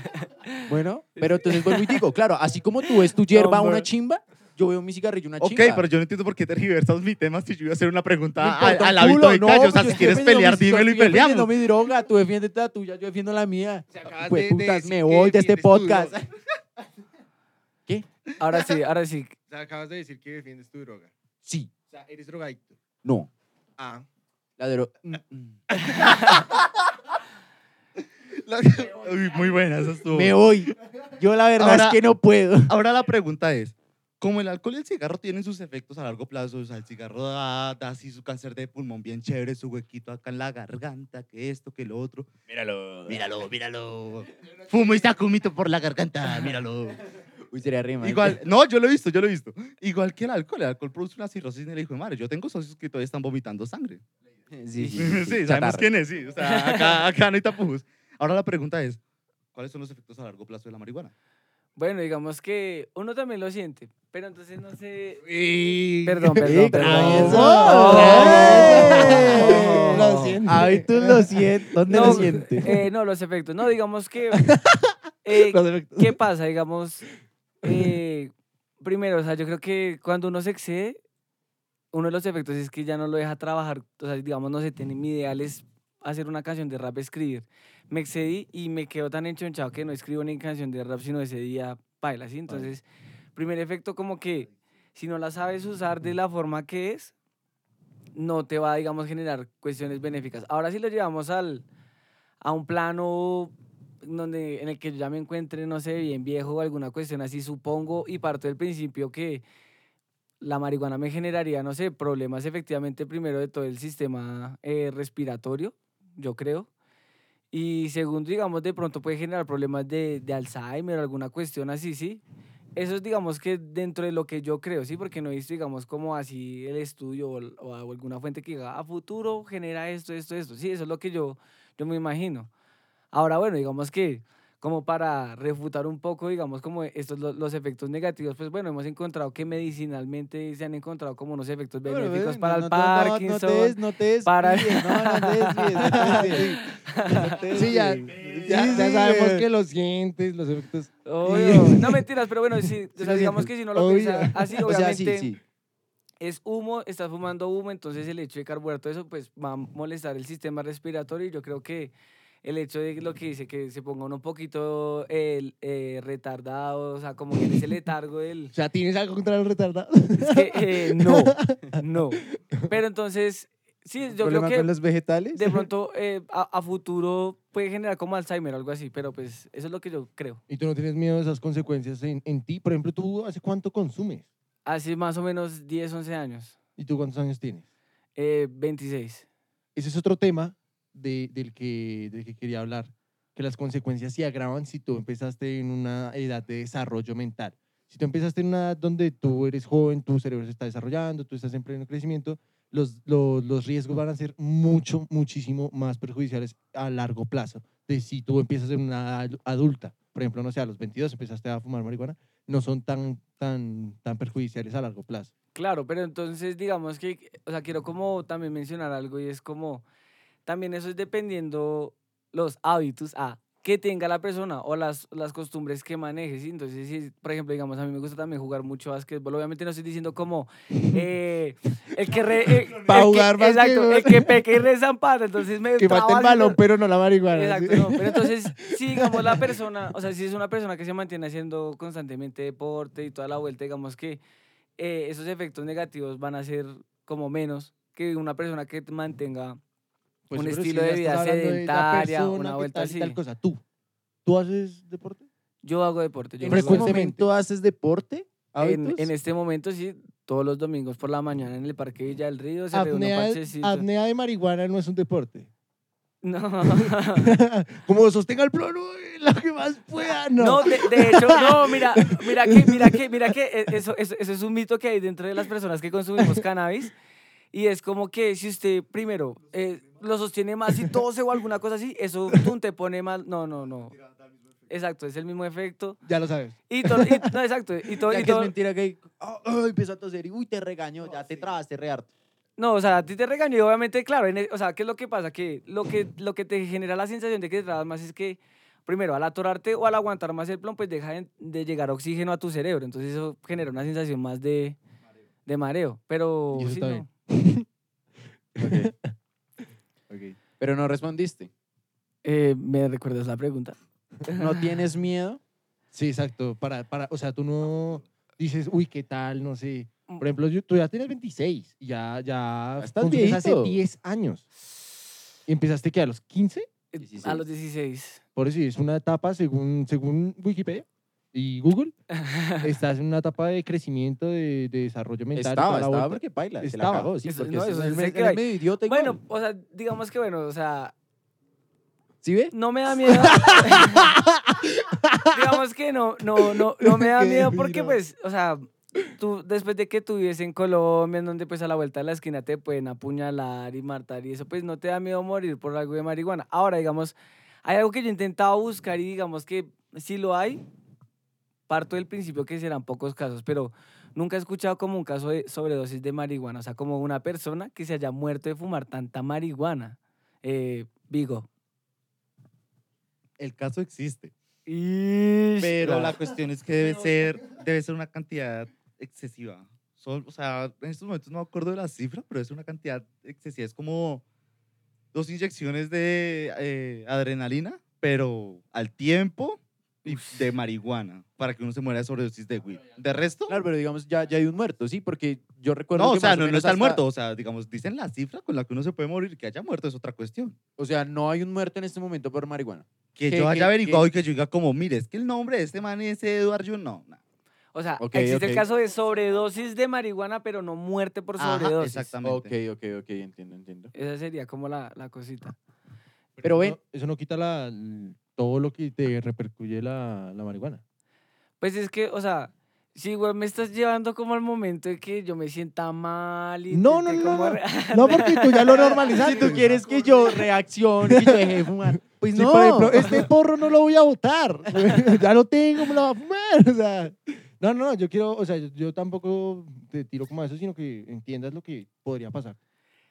Bueno, pero entonces vuelvo y digo, claro, así como tú ves tu hierba una chimba, yo veo mi cigarrillo una Ok, chimba. pero yo no entiendo por qué tergiversas mi tema si yo iba a hacer una pregunta importa al, un al hábito culo, de no, callo. O pues sea, yo si estoy quieres defendiendo pelear, mi- dímelo y estoy defendiendo peleamos. mi droga, tú defiendes la tuya, yo defiendo la mía. Se acabas de- de putas, decir me voy de este defiendes tu podcast. droga. ¿Qué? Ahora sí, ahora sí. O sea, acabas de decir que defiendes tu droga. Sí, O sea, eres drogadicto. no. Ah. La dro- Mm, mm. Uy, muy buena, eso estuvo. Me voy. Yo la verdad Ahora- es que no puedo. Ahora la pregunta es, como el alcohol y el cigarro tienen sus efectos a largo plazo, o sea, el cigarro da, da así su cáncer de pulmón bien chévere, su huequito acá en la garganta, que esto, que lo otro. Míralo. Míralo, míralo. Fumo y saco un mito por la garganta, míralo. Uy, sería rima. Igual, no, yo lo he visto, yo lo he visto. Igual que el alcohol, el alcohol produce una cirrosis en el hijo de madre. Yo tengo socios que todavía están vomitando sangre. Sí, sí, Sí, sí, sabemos quién es, sí. O sea, acá, acá no hay tapujos. Ahora la pregunta es, ¿cuáles son los efectos a largo plazo de la marihuana? Bueno, digamos que uno también lo siente, pero entonces no sé... Y... Perdón, perdón, perdón. eso. Oh. Lo siento. Ay, tú lo sientes. ¿Dónde No, lo sientes? eh, no, los efectos. No, digamos que... eh, Los efectos. ¿Qué pasa? Digamos, eh, primero, o sea, yo creo que cuando uno se excede, uno de los efectos es que ya no lo deja trabajar. O sea, digamos, no sé, tiene, mi ideal es hacer una canción de rap, escribir. Me excedí y me quedo tan enchonchado que no escribo ni canción de rap, sino ese día baila, ¿sí? Entonces, primer efecto como que si no la sabes usar de la forma que es, no te va, digamos, generar cuestiones benéficas. Ahora si lo llevamos al, a un plano donde, en el que yo ya me encuentre, no sé, bien viejo o alguna cuestión así, supongo, y parto del principio que la marihuana me generaría, no sé, problemas efectivamente primero de todo el sistema eh, respiratorio, yo creo. Y segundo, digamos, de pronto puede generar problemas de, de Alzheimer o alguna cuestión así, ¿sí? Eso es, digamos, que dentro de lo que yo creo, ¿sí? Porque no he visto, digamos, como así el estudio o, o alguna fuente que diga, a futuro genera esto, esto, esto. Sí, eso es lo que yo, yo me imagino. Ahora, bueno, digamos que como para refutar un poco, digamos, como estos lo- los efectos negativos, pues bueno, hemos encontrado que medicinalmente se han encontrado como unos efectos Bueno, benéficos para no el no- Parkinson. No, te des, no te des. para- No, no te desvíes, no te desvíes. No te Sí, ya, ya, Sí, ya sí, sabemos que lo sientes, los efectos. Obvio. No mentiras, pero bueno, sí, o sea, digamos que si no lo Obvio. piensa así, O sea, sí, obviamente sí. es humo, estás fumando humo, entonces el hecho de carburar todo eso, pues va a molestar el sistema respiratorio y yo creo que el hecho de lo que dice, que se ponga uno un poquito el, eh, retardado, o sea, como que en ese letargo del... O sea, ¿tienes algo contra los retardados? Es que, eh, no, no. Pero entonces, Sí, yo creo ¿Problema que con los vegetales? de pronto eh, a, a futuro puede generar como Alzheimer o algo así, pero pues eso es lo que yo creo. ¿Y tú no tienes miedo de esas consecuencias en, en ti? Por ejemplo, ¿tú hace cuánto consumes? Hace más o menos 10, 11 años. ¿Y tú cuántos años tienes? Eh, 26. Ese es otro tema de- del, que, del que quería hablar, que las consecuencias se agravan si tú empezaste en una edad de desarrollo mental. Si tú empezaste en una edad donde tú eres joven, tu cerebro se está desarrollando, tú estás en pleno crecimiento, los, los, los riesgos van a ser mucho, muchísimo más perjudiciales a largo plazo de si tú empiezas en una edad adulta. Por ejemplo, no sé, a los 22 empezaste a fumar marihuana, no son tan, tan, tan perjudiciales a largo plazo. Claro, pero entonces digamos que, o sea, quiero como también mencionar algo y es como, también eso es dependiendo los hábitos a que tenga la persona o las, las costumbres que maneje, ¿sí? Entonces, si, por ejemplo, digamos, a mí me gusta también jugar mucho básquetbol, obviamente no estoy diciendo como eh, el que... Re, eh, Pa' el que- jugar Exacto, el que peque y rezampata, entonces me... Que mate el balón, pero no la marihuana. ¿sí? Exacto, no, pero entonces, si digamos la persona, o sea, si es una persona que se mantiene haciendo constantemente deporte y toda la vuelta, digamos que eh, esos efectos negativos van a ser como menos que una persona que mantenga Pues un estilo si de vida de sedentaria, una vuelta tal así. tal cosa. ¿Tú? ¿Tú haces deporte? Yo hago deporte. Yo ¿En este momento haces deporte? en, en este momento sí, todos los domingos por la mañana en el Parque Villa del Río se Apnea, apnea de marihuana no es un deporte. No. Como sostenga el plano lo que más pueda, no. No, de, de hecho, no, mira, mira que, mira que, mira que eso, eso, eso es un mito que hay dentro de las personas que consumimos cannabis. Y es como que si usted primero eh, lo sostiene más y tose o alguna cosa así, eso tum, te pone mal. No, no, no. Exacto, es el mismo efecto. Ya lo sabes. Y todo, y- no, exacto. Y todo, Ya y que es mentira que ah, ah, empezó a toser y uy, te regañó, ya te trabaste re harto. no, o sea, a ti te regañó y obviamente, claro, en e- o sea, ¿qué es lo que pasa? Que lo que, lo que te genera la sensación de que te trabas más es que, primero, al atorarte o al aguantar más el plom, pues deja de, de llegar oxígeno a tu cerebro. Entonces eso genera una sensación más de, de mareo. Pero Y eso sí, está no. bien. Ok. Pero no respondiste. Eh, ¿Me recuerdas la pregunta? ¿No tienes miedo? Sí, exacto. Para, para, o sea, tú no dices, uy, ¿qué tal? No sé. Mm. Por ejemplo, yo- tú ya tienes 26 y ya, ya Estás consumes hace viejito. 10 años. ¿Y empezaste que a los 15? Eh, 16. A los 16. Por eso es una etapa, según, según Wikipedia y Google, estás en una etapa de crecimiento, de, de desarrollo mental. Estaba, estaba vuelta. porque baila, se la Estaba. cagó, sí, Eso- porque no, eso es el medio idiota igual. Bueno, o sea, digamos que bueno, o sea, ¿Sí ve? no me da miedo. digamos que no, no, no, no me da miedo porque pues, o sea, tú después de que tú vives en Colombia, en donde pues a la vuelta de la esquina te pueden apuñalar y matar y eso, pues no te da miedo morir por algo de marihuana. Ahora, digamos, hay algo que yo he intentado buscar y digamos que si lo hay, parto del principio que serán pocos casos, pero nunca he escuchado como un caso de sobredosis de marihuana, o sea, como una persona que se haya muerto de fumar tanta marihuana. Eh, Vigo. El caso existe. Ish, Pero la ah. cuestión es que debe ser, debe ser una cantidad excesiva. Sol- o sea, en estos momentos no me acuerdo de la cifra, pero es una cantidad excesiva. Es como dos inyecciones de eh, adrenalina, pero al tiempo y de marihuana, para que uno se muera de sobredosis de weed. De resto, Claro, pero digamos, ya, ya hay un muerto, ¿sí? Porque yo recuerdo no, o que sea, más no, no menos está el hasta- muerto. O sea, digamos, dicen la cifra con la que uno se puede morir, que haya muerto es otra cuestión. O sea, no hay un muerto en este momento por marihuana. Que ¿Qué- yo haya averiguado y que yo diga como, mire, es que el nombre de este man es Edward John, no. no. O sea, existe el caso de sobredosis de marihuana, pero no muerte por Ajá, sobredosis. exactamente. Ok, ok, ok, entiendo, entiendo. Esa sería como la, la cosita. Pero eso ven- no- eso no quita la, todo lo que te repercuye la, la marihuana. Pues es que, o sea, si igual me estás llevando como al momento de que yo me sienta mal y No, no, no, como no. No, porque tú ya lo normalizaste. Si tú quieres que yo reaccione y yo deje de fumar, pues Sí, no. por ejemplo, este porro no lo voy a botar. ya lo tengo, me lo voy a fumar. O sea, no, no, no, yo quiero, o sea, yo, yo tampoco te tiro como a eso, sino que entiendas lo que podría pasar.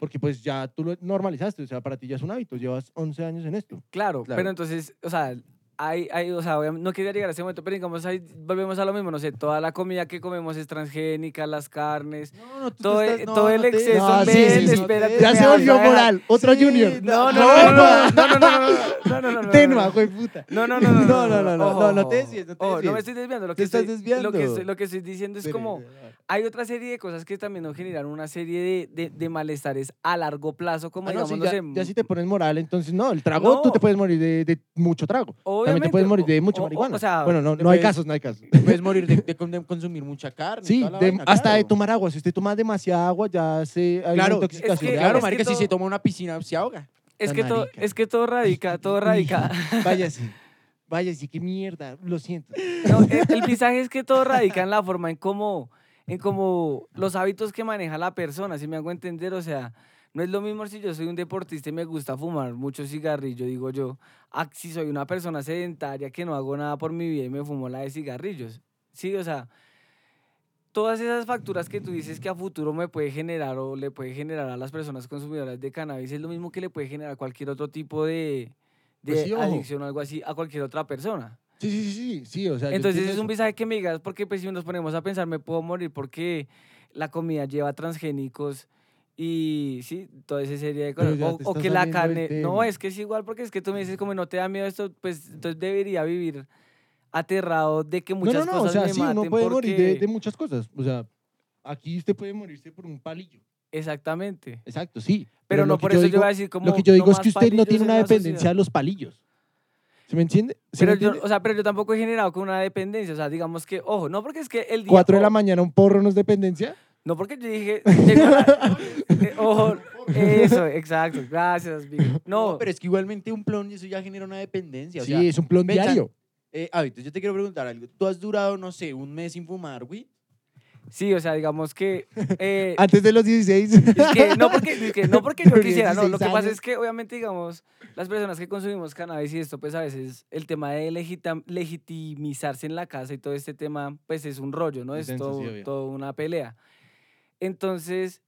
Porque pues ya tú lo normalizaste, o sea, para ti ya es un hábito, llevas 11 años en esto. Claro, Claro. pero entonces, o sea, hay, hay, o sea, no quería llegar a ese momento, pero digamos, ahí volvemos a lo mismo, no sé, toda la comida que comemos es transgénica, las carnes, No, no, todo, estás- el- no, todo no el exceso, No, sí, sí, sí. espérate, Ya se volvió moral. Otro Sí, Junior. No, no, no, no, no, no, no, no, no, no, no, no, Tenua, no. güey, puta. No, no, no, no, No, no, no, no, no, no te desvíes, no te Ojo, no desvíes. me estoy desviando, lo Te que estás estoy, Lo que, desviando. estoy, lo que estoy diciendo es como, hay otra serie de cosas que también nos generan una serie de, de, malestares a largo plazo, como Ah, no, digamos, no ya, sé, ya si te pones moral, entonces no, el trago tú No. te puedes morir de, de mucho trago. También obviamente, te puedes morir de mucha o- marihuana. O sea, bueno, no, no hay puedes- casos, no hay casos. Te puedes morir de, de de consumir mucha carne. Sí, toda la de- vaina, hasta de claro. tomar agua. Si usted toma demasiada agua, ya se hay una Claro, intoxicación. es que- de Claro, es marica, si todo- se toma una piscina, se ahoga. es que, todo, es que todo radica, todo radica. Váyase. Váyase, qué mierda. Lo siento. No, el, el mensaje es que todo radica en la forma en cómo, en cómo los hábitos que maneja la persona, si me hago entender, o sea, no es lo mismo si yo soy un deportista y me gusta fumar mucho cigarrillo, digo yo, a si soy una persona sedentaria que no hago nada por mi vida y me fumo la de cigarrillos. Sí, o sea, todas esas facturas que tú dices que a futuro me puede generar o le puede generar a las personas consumidoras de cannabis es lo mismo que le puede generar cualquier otro tipo de, de Pues sí, adicción o algo así a cualquier otra persona. Sí, sí, sí, sí, o sea, Entonces es un mensaje que me digas, porque pues si nos ponemos a pensar, me puedo morir porque la comida lleva transgénicos y sí, toda esa serie de Pero cosas. O, o que la carne, no, es que es igual porque es que tú me dices como no te da miedo esto, pues entonces debería vivir aterrado de que No, muchas no, no, o sea, me sí, maten uno puede morir de, porque- de muchas cosas. O sea, aquí usted puede morirse por un palillo. Exactamente. Exacto, sí. Pero, no lo que por eso yo digo- voy a decir como Lo que yo digo es que usted no tiene en una dependencia de los palillos. ¿Se me entiende? ¿Se Pero me yo, entiende? o sea, pero yo tampoco he generado con una dependencia, o sea, digamos que, ojo, no porque es que el día... Cuatro de la mañana un porro no es dependencia. No, porque yo dije. eh, ojo, eso, exacto. Gracias, Vic. No, pero es que igualmente un plon, eso ya genera una dependencia. O sí, sea, es un plon diario. eh, hábitos, yo te quiero preguntar algo. ¿Tú has durado, no sé, un mes sin fumar, güey? sí, o sea, digamos que. eh, Antes de los 16. es que no porque, es que no porque yo quisiera, no. Lo 16 que pasa años. es que, obviamente, digamos, las personas que consumimos cannabis y esto, pues a veces el tema de legitimizarse en la casa y todo este tema, pues es un rollo, ¿no? Es Es todo, todo una pelea. Entonces,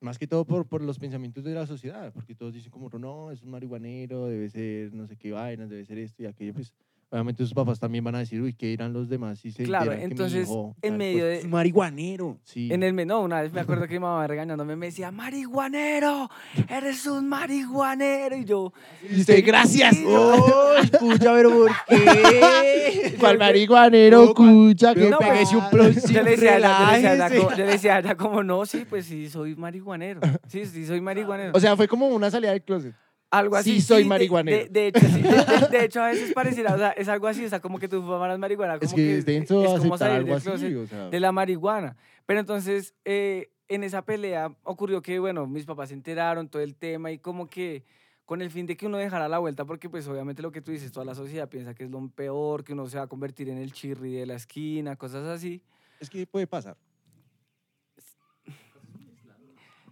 Más que todo por, por los pensamientos de la sociedad, porque todos dicen como, no, es un marihuanero, debe ser no sé qué vainas, debe ser esto y aquello, pues obviamente sus papás también van a decir, uy, ¿qué dirán los demás? Si se Claro, enteran que mi entonces, hijo en medio cosa?". de- marihuanero. Sí. En el menú, una vez me acuerdo que mi mamá regañándome me decía, marihuanero, eres un marihuanero. Y yo, Y usted, gracias. Yo- ¡Oh, escucha, pero ¿por qué? ¿Cuál marihuanero, No, cual- cucha? pero ¿Qué pégase un plon, yo le decía, a ella- yo le decía, a ella relájese. co- yo le decía a ella como, no, sí, pues sí, soy marihuanero. Sí, sí, soy marihuanero. O sea, fue como una salida del closet. Algo así. sí, soy de- marihuanero. De, de hecho, sí, de, de- de hecho, a veces pareciera, o sea, es algo así, o sea, como que tú fumaras marihuana. Como Es que es denso es como aceptar salir algo del así, closet o sea. de la marihuana. Pero entonces, eh, en esa pelea ocurrió que, bueno, mis papás se enteraron todo el tema y como que con el fin de que uno dejara la vuelta, porque pues obviamente lo que tú dices, toda la sociedad piensa que es lo peor, que uno se va a convertir en el chirri de la esquina, cosas así. Es que puede pasar.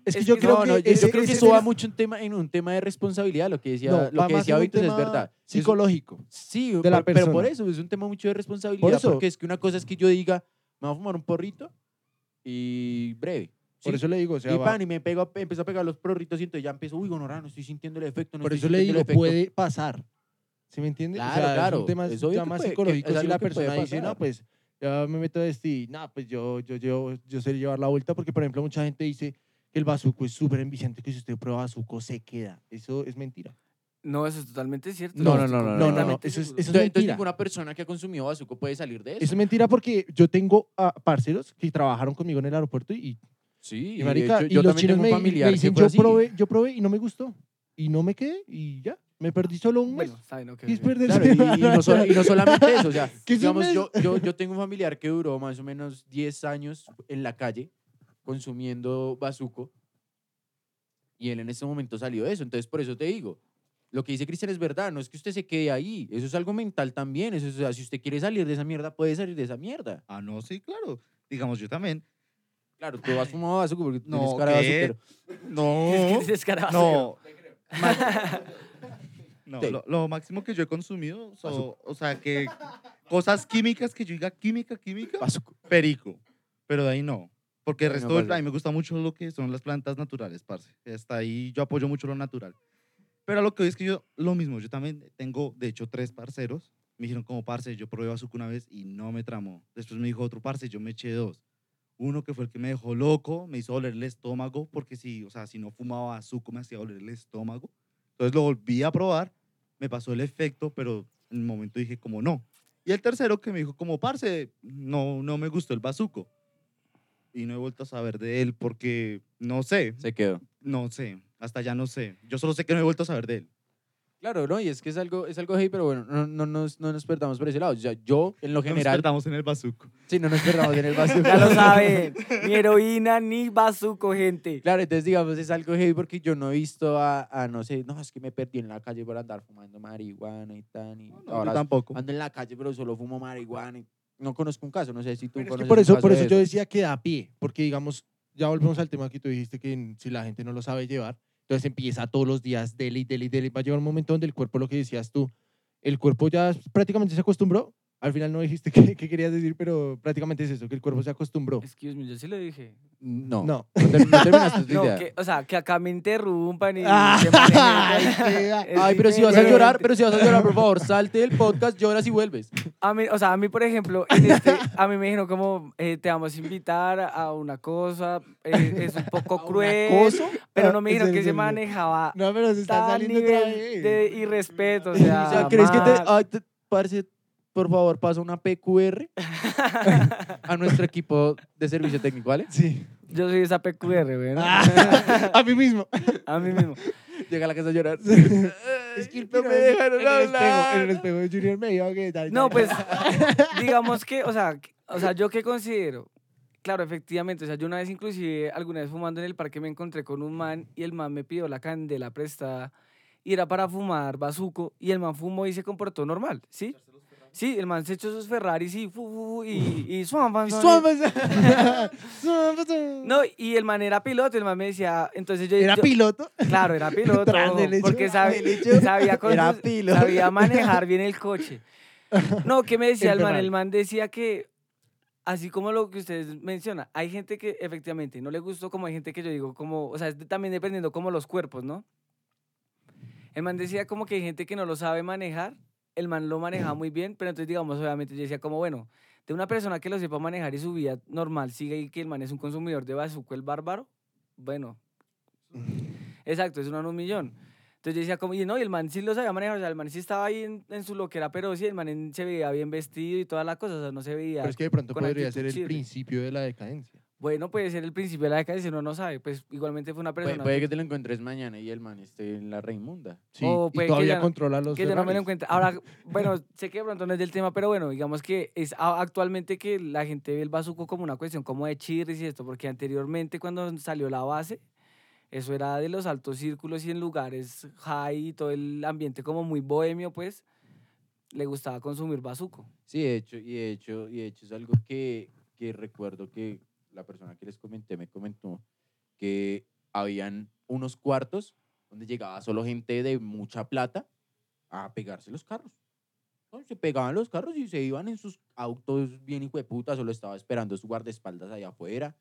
Es que Es yo que creo no, que, no, yo, yo creo que eso va es- mucho en, tema, en un tema de responsabilidad, lo que decía, no, lo va que decía Víctor es verdad. Es- Psicológico. Sí, de pero, la pero por persona. eso es un tema mucho de responsabilidad, eso. porque es que una cosa es que yo diga, me voy a fumar un porrito y breve. Por ¿sí? eso le digo, o sea, y va- pan, y me pego, empezó a pegar los porritos y entonces ya empezó, uy, gonorrea, no estoy sintiendo el efecto, no por estoy eso le digo, efecto". puede pasar. ¿Sí me entiende? Claro, o sea, Es claro, un tema es ya más puede- psicológico. es si la persona dice, no, pues ya me meto de este no, pues yo, yo, yo, yo sé llevar la vuelta porque, por ejemplo, mucha gente dice el bazuco es súper enviciante, que si usted prueba bazuco se queda. Eso es mentira. No, eso es totalmente cierto. No, no, estoy no, no, no, completamente eso es- eso Entonces, entonces mentira. ninguna persona que ha consumido bazuco puede salir de eso. Eso es mentira porque yo tengo a parceros que trabajaron conmigo en el aeropuerto y, sí, y, marica, hecho, y yo los también chinos tengo me, un me familiar que dicen, fue yo así. probé, yo probé y no me gustó. Y no me quedé y ya. Me perdí solo un mes. Bueno, está bien, ok, ¿Qué es perderse? Claro, y, y no y no solamente eso, o sea, ¿Qué es un digamos, mes? yo, yo, yo tengo un familiar que duró más o menos 10 años en la calle consumiendo bazuco y él en este momento salió de eso. Entonces, por eso te digo, lo que dice Cristian es verdad, no es que usted se quede ahí, eso es algo mental también. Eso, es- o sea, si usted quiere salir de esa mierda, puede salir de esa mierda. Ah, no, sí, claro. Digamos, yo también. Claro, tú has fumado bazuco porque No, tienes cara ¿qué? No. Descarado. No. No, Sí. lo, lo máximo que yo he consumido, so- o sea, que cosas químicas que yo diga química, química, Bazuco. perico. Pero de ahí no. Porque el resto, a mí me gusta mucho lo que son las plantas naturales, parce. Hasta ahí yo apoyo mucho lo natural. Pero a lo que hoy es que yo, lo mismo, yo también tengo, de hecho, tres parceros me dijeron como, parce, yo probé bazuco una vez y no me tramó. Después me dijo otro, parce, yo me eché dos. Uno que fue el que me dejó loco, me hizo doler el estómago, porque si, o sea, si no fumaba bazuco me hacía doler el estómago. Entonces lo volví a probar, me pasó el efecto, pero en el momento dije como no. Y el tercero que me dijo como, parce, no, no me gustó el bazuco. Y no he vuelto a saber de él porque, no sé, Se quedó. no sé, hasta ya no sé. Yo solo sé que no he vuelto a saber de él. Claro, ¿no? Y es que es algo, es algo heavy, pero bueno, no, no, nos, no nos perdamos por ese lado. O sea, yo, en lo No nos general, perdamos en el bazuco. sí, no nos perdamos en el vacío. Ya lo saben. Ni heroína ni bazuco, gente. Claro, entonces digamos, es algo heavy porque yo no he visto a, a, no sé, no, es que me perdí en la calle por andar fumando marihuana y tal. Y No, no, ahora yo tampoco. ando en la calle, pero solo fumo marihuana. Y no conozco un caso, no sé si tú conoces por un eso, caso por de eso yo decía que da pie, porque digamos, ya volvemos al tema que tú dijiste que si la gente no lo sabe llevar, entonces empieza todos los días dele y dele y dele. Va a llegar un momento donde el cuerpo, lo que decías tú, el cuerpo ya prácticamente se acostumbró. Al final no dijiste qué, qué querías decir, pero prácticamente es eso, que el cuerpo se acostumbró. Excuse me, yo sí lo dije. No, No. no, ter- no terminaste tu No, idea. que, o sea, que acá me interrumpan y Ah, se manejen. ay, pero si vas a llorar, pero si vas a llorar, por favor, salte del podcast, lloras y vuelves. A mí, o sea, a mí, por ejemplo, en este, a mí me dijeron como, eh, te vamos a invitar a una cosa, eh, es un poco ¿A un cruel, acoso? pero Ah, no me dijeron que se manejaba No, pero se está tal saliendo otra nivel vez. de irrespeto, o O sea, sea, ¿crees que te, mal. ay, te- parce, por favor, pasa una PQR a nuestro equipo de servicio técnico, ¿vale? Sí. Yo soy esa PQR, güey, ¿no? Ah, a mí mismo. A mí mismo. Llega a la casa a llorar. Es que no pero me dejaron en el espejo, en el espejo de Junior me dijo que tal. No, pues, digamos que, o sea, que- o sea, yo qué considero. Claro, efectivamente, o sea, yo una vez inclusive, alguna vez fumando en el parque me encontré con un man y el man me pidió la candela prestada y era para fumar bazuco y el man fumó y se comportó normal, ¿sí? Sí, el man se echó sus Ferraris y fu, fu, y, y suam, fam, Y suam, suave, suave, suave. No, y el man era piloto, el man me decía, entonces yo... Era yo- piloto. Claro, era piloto, porque hecho, sabía, era piloto. sabía manejar bien el coche. No, ¿qué me decía El man? El man decía que, así como lo que ustedes mencionan, hay gente que efectivamente no le gustó, como hay gente que yo digo, como, o sea, es también dependiendo como los cuerpos, ¿no? El man decía como que hay gente que no lo sabe manejar, el man lo manejaba muy bien, pero entonces, digamos, obviamente yo decía como, bueno, de una persona que lo sepa manejar y su vida normal sigue y que el man es un consumidor de bazuco el bárbaro, bueno, exacto, es uno en un millón. Entonces yo decía como, y no, y el man sí lo sabía manejar, o sea, el man sí estaba ahí en, en su loquera, pero sí, el man en- se veía bien vestido y todas las cosas, o sea, no se veía... Pero es que de pronto podría ser el principio de la decadencia. Bueno, puede ser el principio de la decadencia, uno no sabe, pues igualmente fue una Puede, persona... puede que- que te lo encuentres mañana y el man esté en la Reimunda. Sí, O y puede que todavía ya no- controla los que yo no me lo encuentro. Ahora, bueno, sé que de pronto no es del tema, pero bueno, digamos que es actualmente que la gente ve el bazuco como una cuestión como de chirris y esto, porque anteriormente cuando salió la base, eso era de los altos círculos y en lugares high y todo el ambiente como muy bohemio, pues, le gustaba consumir bazuco. Sí, de hecho, y de hecho, y de hecho es algo que, que recuerdo que la persona que les comenté me comentó que habían unos cuartos donde llegaba solo gente de mucha plata a pegarse los carros. Entonces, se pegaban los carros y se iban en sus autos bien hijo de puta, solo estaba esperando su guardaespaldas allá afuera.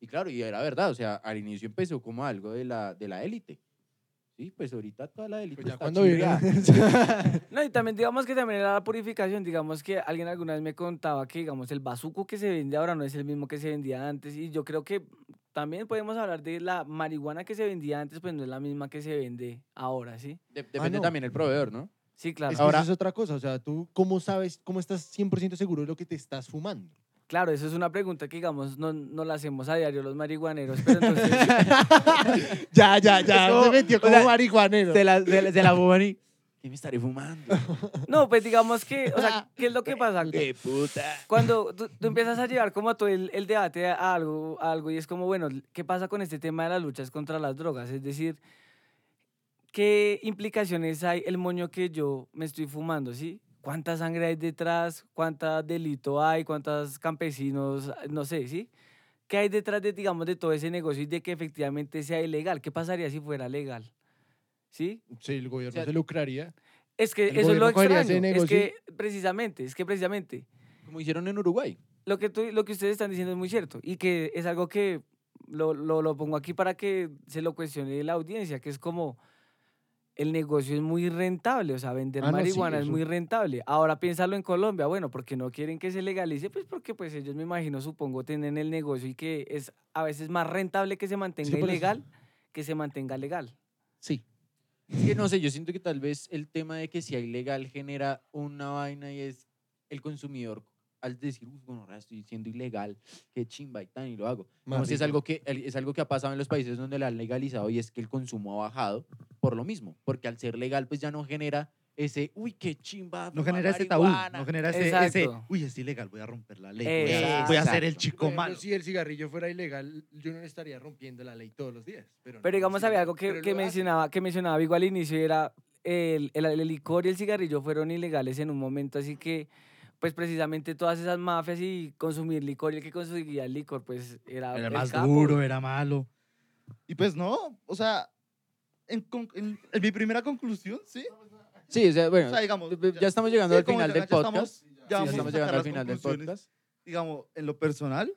Y claro, y era verdad, o sea, al inicio empezó como algo de la, de la élite. Sí, pues ahorita toda la Pues ya está cuando chirriada. No, y también digamos que también era la purificación, digamos que alguien alguna vez me contaba que digamos el bazuco que se vende ahora no es el mismo que se vendía antes y yo creo que también podemos hablar de la marihuana que se vendía antes, pues no es la misma que se vende ahora, ¿sí? De- depende no. también el proveedor, ¿no? Sí, claro. Es que Ahora- eso es otra cosa. O sea, tú, ¿cómo sabes, cómo estás 100% seguro de lo que te estás fumando? Claro, eso es una pregunta que digamos no, no la hacemos a diario los marihuaneros, pero entonces ya, ya, ya. Es como- se metió o como sea, marihuanero. Se la, se la, se la fuman y... ¿Qué me estaré fumando? no, pues digamos que, o sea, ¿qué es lo que pasa? ¡Qué puta! Cuando tú, tú empiezas a llevar como todo el, el debate a algo, a algo y es como, bueno, ¿qué pasa con este tema de las luchas contra las drogas? Es decir, ¿qué implicaciones hay el moño que yo me estoy fumando, sí? ¿Cuánta sangre hay detrás? ¿Cuánta delito hay? ¿Cuántos campesinos? No sé, ¿sí? ¿Qué hay detrás de, digamos, de todo ese negocio y de que efectivamente sea ilegal? ¿Qué pasaría si fuera legal? ¿Sí? Sí, el gobierno O sea, se lucraría. Es que El eso es lo extraño. Es que precisamente, es que precisamente Como hicieron en Uruguay. lo que, tú, lo que ustedes están diciendo es muy cierto y que es algo que lo, lo, lo pongo aquí para que se lo cuestione la audiencia, que es como el negocio es muy rentable, o sea, vender Ah, no, sí, marihuana es muy rentable. Ahora piénsalo en Colombia, bueno, porque no quieren que se legalice, pues porque pues ellos me imagino, supongo, tienen el negocio y que es a veces más rentable que se mantenga eso. ilegal que se mantenga legal. Sí. Es que no sé, yo siento que tal vez el tema de que sea ilegal genera una vaina y es el consumidor al decir, uy, bueno, ahora estoy siendo ilegal, qué chimba y tan, y lo hago. Más Digamos, es, rico. algo que, es algo que ha pasado en los países donde la han legalizado y es que el consumo ha bajado por lo mismo, porque al ser legal pues ya no genera ese, uy, qué chimba. No genera ese tabú, marihuana". no genera ese, ese, uy, es ilegal, voy a romper la ley, voy a, Exacto. voy a ser el chico ejemplo, malo. si el cigarrillo fuera ilegal, yo no estaría rompiendo la ley todos los días. Pero, Pero no, digamos, sí, había algo que, que mencionaba, que mencionaba Vigo al inicio, y era el, el, el licor y el cigarrillo fueron ilegales en un momento, así que, pues precisamente todas esas mafias y consumir licor y el que consumía el licor, pues era, Era el más capo. duro, era malo. Y pues no, o sea, en, en- en mi primera conclusión, sí. Sí, o sea, bueno, O sea, digamos, ya, ya- estamos llegando sí, al final del ya estamos- podcast. ya Sí, ya estamos llegando al final del podcast. digamos, en lo personal,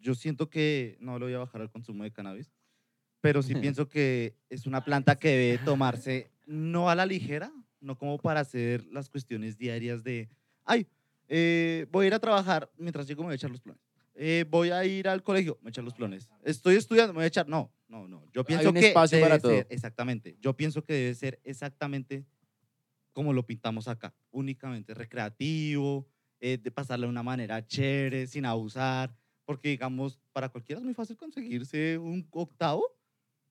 yo siento que no le voy a bajar al consumo de cannabis, pero sí pienso que es una planta que debe tomarse no a la ligera, no como para hacer las cuestiones diarias de, ay, eh, voy a ir a trabajar, mientras llego me voy a echar los planes. Eh, voy a ir al colegio, me voy a echar los planes. Estoy estudiando, me voy a echar. No, no, no. Yo pienso un que espacio debe para todo. ser- exactamente. Yo pienso que debe ser exactamente como lo pintamos acá, únicamente recreativo, eh, de pasarla de una manera chévere, sin abusar, porque digamos, para cualquiera es muy fácil conseguirse un octavo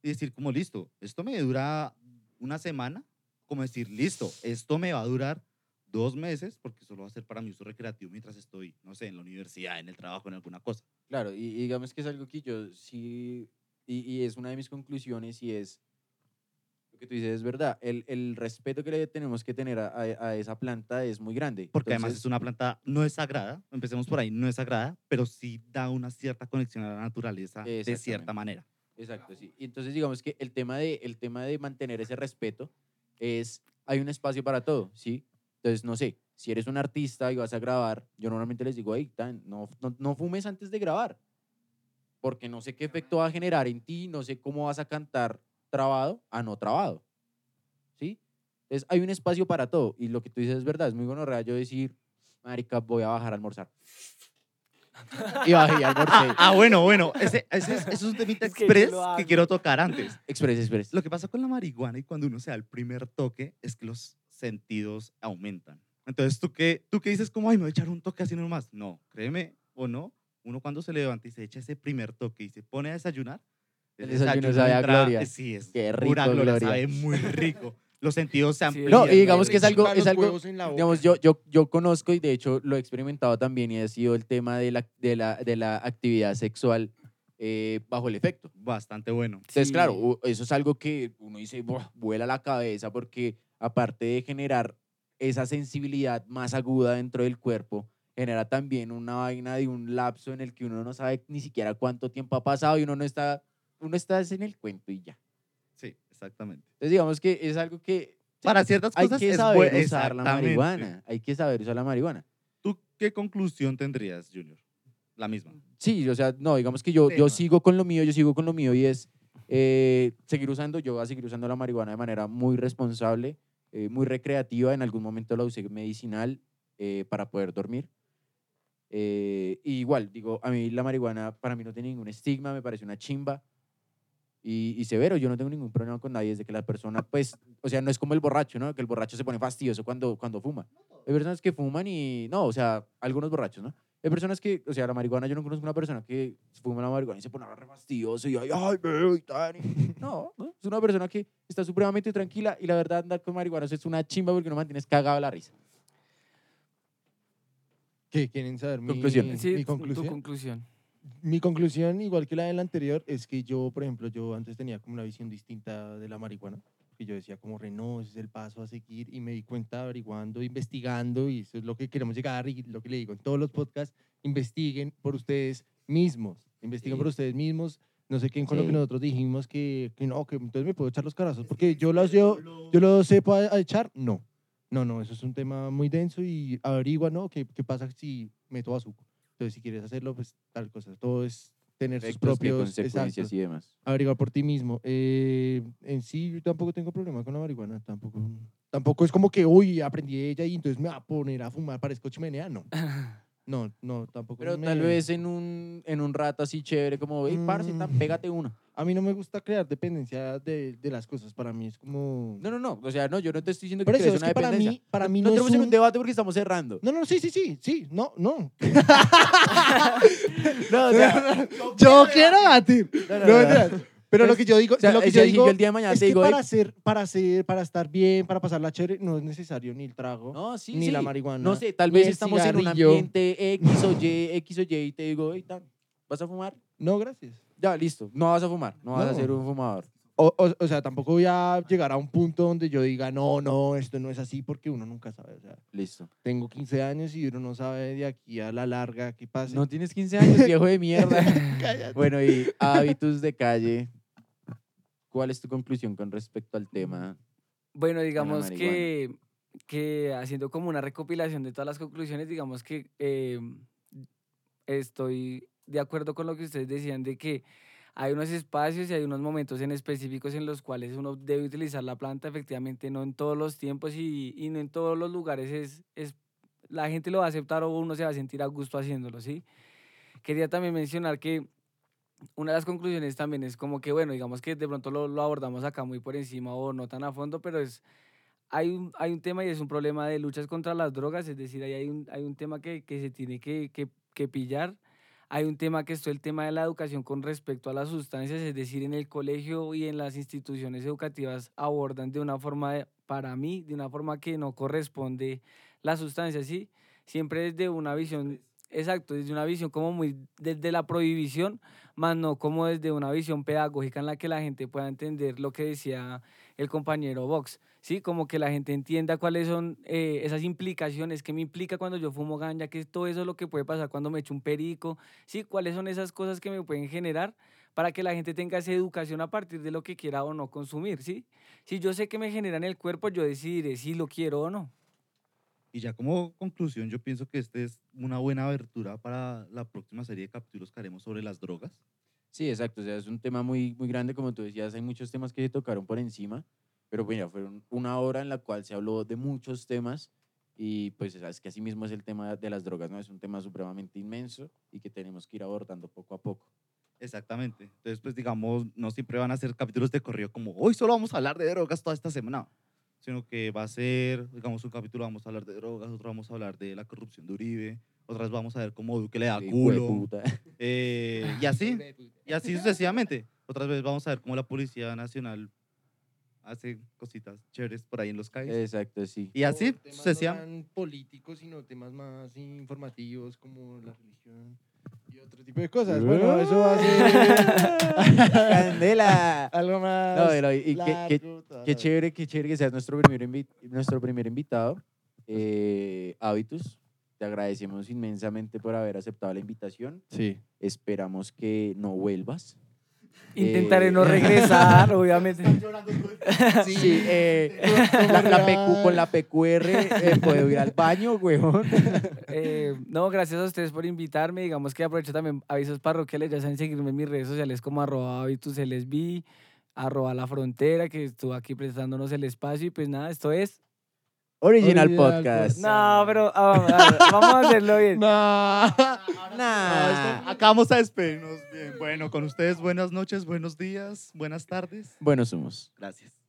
y decir como, listo, esto me dura una semana, como decir, listo, esto me va a durar dos meses, porque solo va a ser para mi uso recreativo mientras estoy, no sé, en la universidad, en el trabajo, en alguna cosa. Claro, y, y digamos que es algo que yo sí, y, y es una de mis conclusiones y es, lo que tú dices es verdad, el, el respeto que le tenemos que tener a, a- a esa planta es muy grande. Porque además Entonces, es una planta, no es sagrada, empecemos por ahí, no es sagrada, pero sí da una cierta conexión a la naturaleza de cierta manera. Exacto, sí. Y entonces digamos que el tema de, el tema de mantener ese respeto es, hay un espacio para todo, ¿sí? Entonces, no sé, si eres un artista y vas a grabar, yo normalmente les digo, hey, no, no, no fumes antes de grabar, porque no sé qué efecto va a generar en ti, no sé cómo vas a cantar trabado a no trabado, ¿sí? Entonces, hay un espacio para todo, y lo que tú dices es verdad, es muy bueno yo decir, marica, voy a bajar a almorzar. y bajé y almorcé. Ah, ah, bueno, bueno, ese, ese es, eso es un temita Es que yo express lo que quiero tocar antes. Express, express. Lo que pasa con la marihuana y cuando uno se da el primer toque es que los sentidos aumentan. Entonces, ¿tú qué, tú qué dices como, ay, me voy a echar un toque así nomás? No, créeme o no, uno cuando se levanta y se echa ese primer toque y se pone a desayunar, El desayuno sabe a entra- gloria. Sí, es Qué pura rico, gloria, gloria. sabe muy rico. Los sentidos se Sí, amplían. No, y digamos que es algo, es algo, digamos, yo, yo, yo conozco y de hecho lo he experimentado también y ha sido el tema de la, de la, de la actividad sexual eh, bajo el efecto. Bastante bueno. Entonces, Sí. claro, eso es algo que uno dice, "Buah, vuela la cabeza porque aparte de generar esa sensibilidad más aguda dentro del cuerpo, genera también una vaina de un lapso en el que uno no sabe ni siquiera cuánto tiempo ha pasado y uno no está, uno está es en el cuento y ya. Sí, exactamente. Entonces, digamos que es algo que Para ciertas hay cosas que es saber usar la marihuana. Hay que saber usar la marihuana. ¿Tú qué conclusión tendrías, Junior? La misma. Sí, o sea, no, digamos que yo, yo Tema. sigo con lo mío, yo sigo con lo mío y es eh, seguir usando, yo voy a seguir usando la marihuana de manera muy responsable, eh, muy recreativa, en algún momento la usé medicinal eh, para poder dormir. Eh, igual, digo, a mí la marihuana para mí no tiene ningún estigma, me parece una chimba y, y severo, yo no tengo ningún problema con nadie, desde que la persona, pues, o sea, no es como el borracho, ¿no? Que el borracho se pone fastidioso cuando, cuando fuma. Hay personas que fuman y, no, o sea, algunos borrachos, ¿no? Hay personas que, o sea, la marihuana, yo no conozco una persona que fuma la marihuana y se pone re fastidioso y ay, ay, veo y tal. No, no, es una persona que está supremamente tranquila y la verdad andar con marihuana eso es una chimba porque no mantienes cagado la risa. ¿Qué? ¿Quieren saber mi Conclusiones. Sí, mi tu- conclusión? tu conclusión. Mi conclusión, igual que la del anterior, es que yo, por ejemplo, yo antes tenía como una visión distinta de la marihuana, que yo decía como, re, no, ese es el paso a seguir, y me di cuenta averiguando, investigando, y eso es lo que queremos llegar, y lo que le digo en todos los podcasts, investiguen por ustedes mismos, investiguen Sí. por ustedes mismos, no sé qué con lo que Sí. nosotros dijimos que, que no, que entonces me puedo echar los carazos, porque yo los yo, yo lo sepo a, a echar, no, no, no, eso es un tema muy denso y averigua, ¿no? ¿Qué, qué pasa si meto azúcar? Entonces, si quieres hacerlo, pues tal cosa. Todo es tener sus propios consecuencias exacto, y demás. averiguar por ti mismo. Eh, en sí, yo tampoco tengo problema con la marihuana. Tampoco, tampoco es como que, uy, aprendí de ella y entonces me va a poner a fumar, parezco chimenea. No. No, no, tampoco. Pero me- tal vez en un, en un rato así chévere, como, hey, parce, tan, Mm. pégate una. A mí no me gusta crear dependencia de, de las cosas. Para mí es como. No, no, no. O sea, no, yo no te estoy diciendo que eso, es una que para dependencia. mí, para mí no, no, tenemos en un un- debate porque estamos cerrando. No, no, sí, sí, sí, sí. No, no. No, o sea, Yo quiero debatir. no, no, No. Pero lo que yo digo, O sea, lo que yo digo el día de mañana es te que digo, para "Ey". hacer, para hacer, para estar bien, para pasarla chévere, no es necesario ni el trago, no, sí, ni la marihuana. No sé, tal vez estamos en un ambiente X o Y, X o Y y te digo, hey, tan, ¿vas a fumar? No, gracias. Ya, listo. No vas a fumar. No vas a No. ser un fumador. O, o, o sea, tampoco voy a llegar a un punto donde yo diga, no, no, esto no es así, porque uno nunca sabe. O sea, Listo. tengo 15 años y uno no sabe de aquí a la larga qué pasa. No tienes 15 años, viejo de mierda. Cállate. bueno, y hábitos de calle. ¿Cuál es tu conclusión con respecto al tema? Bueno, digamos marihuana. que, que haciendo como una recopilación de todas las conclusiones, digamos que eh, estoy de acuerdo con lo que ustedes decían de que hay unos espacios y hay unos momentos en específicos en los cuales uno debe utilizar la planta, efectivamente, no en todos los tiempos y, y no en todos los lugares es, es, la gente lo va a aceptar o uno se va a sentir a gusto haciéndolo, ¿sí? Quería también mencionar que una de las conclusiones también es como que, bueno, digamos que de pronto lo, lo abordamos acá muy por encima o no tan a fondo, pero es, hay un, hay un tema y es un problema de luchas contra las drogas, es decir, ahí hay un, hay un tema que, que se tiene que, que, que pillar. Hay un tema que es el tema de la educación con respecto a las sustancias, es decir, en el colegio y en las instituciones educativas abordan de una forma, de- para mí, de una forma que no corresponde la sustancia, ¿sí? Siempre desde una visión, exacto, desde una visión como muy desde la prohibición, más no como desde una visión pedagógica en la que la gente pueda entender lo que decía el compañero Vox, ¿sí? Como que la gente entienda cuáles son eh, esas implicaciones, qué me implica cuando yo fumo ganja, qué es todo eso lo que puede pasar cuando me echo un perico, ¿sí? Cuáles son esas cosas que me pueden generar para que la gente tenga esa educación a partir de lo que quiera o no consumir, ¿sí? Si yo sé que me genera en el cuerpo, yo decidiré si lo quiero o no. Y ya como conclusión, yo pienso que este es una buena abertura para la próxima serie de capítulos que haremos sobre las drogas. Sí, exacto. O sea, es un tema muy, muy grande, como tú decías, hay muchos temas que se tocaron por encima, pero bueno, fueron una hora en la cual se habló de muchos temas y pues sabes que así mismo es el tema de las drogas, ¿no? Es un tema supremamente inmenso y que tenemos que ir abordando poco a poco. Exactamente. Entonces, pues digamos, no siempre van a ser capítulos de corrido como hoy solo vamos a hablar de drogas toda esta semana, sino que va a ser, digamos, un capítulo vamos a hablar de drogas, otro vamos a hablar de la corrupción de Uribe, otras vamos a ver cómo Duque le da Sí, culo, eh, y así, y así sucesivamente. Otras veces vamos a ver cómo la Policía Nacional hace cositas chéveres por ahí en los calles. Exacto, sí. y así temas sucesivamente. No tan políticos, sino temas más informativos como la religión y otro tipo de cosas. Bueno, eso va a ser ¡Candela! algo más. No, pero y- y qué- qué- largo, Qué chévere, qué chévere que seas nuestro primer, invi- nuestro primer invitado. Eh, Hábitus, te agradecemos inmensamente por haber aceptado la invitación. Sí. Esperamos que no vuelvas. Intentaré Eh, no regresar, obviamente. Sí, eh, la- la PQ con la PQR eh, puedo ir al baño, huevón. Eh, no, gracias a ustedes por invitarme. Digamos que aprovecho también avisos parroquiales. Ya saben seguirme en mis redes sociales como arroba habituslsb, arroba la frontera, que estuvo aquí prestándonos el espacio. Y pues nada, esto es. Original, Original Podcast. No, pero ah, ah, vamos a hacerlo bien. No. Nah. Acá vamos a despedirnos bien. Bueno, con ustedes buenas noches, buenos días, buenas tardes. Bueno, somos. Gracias.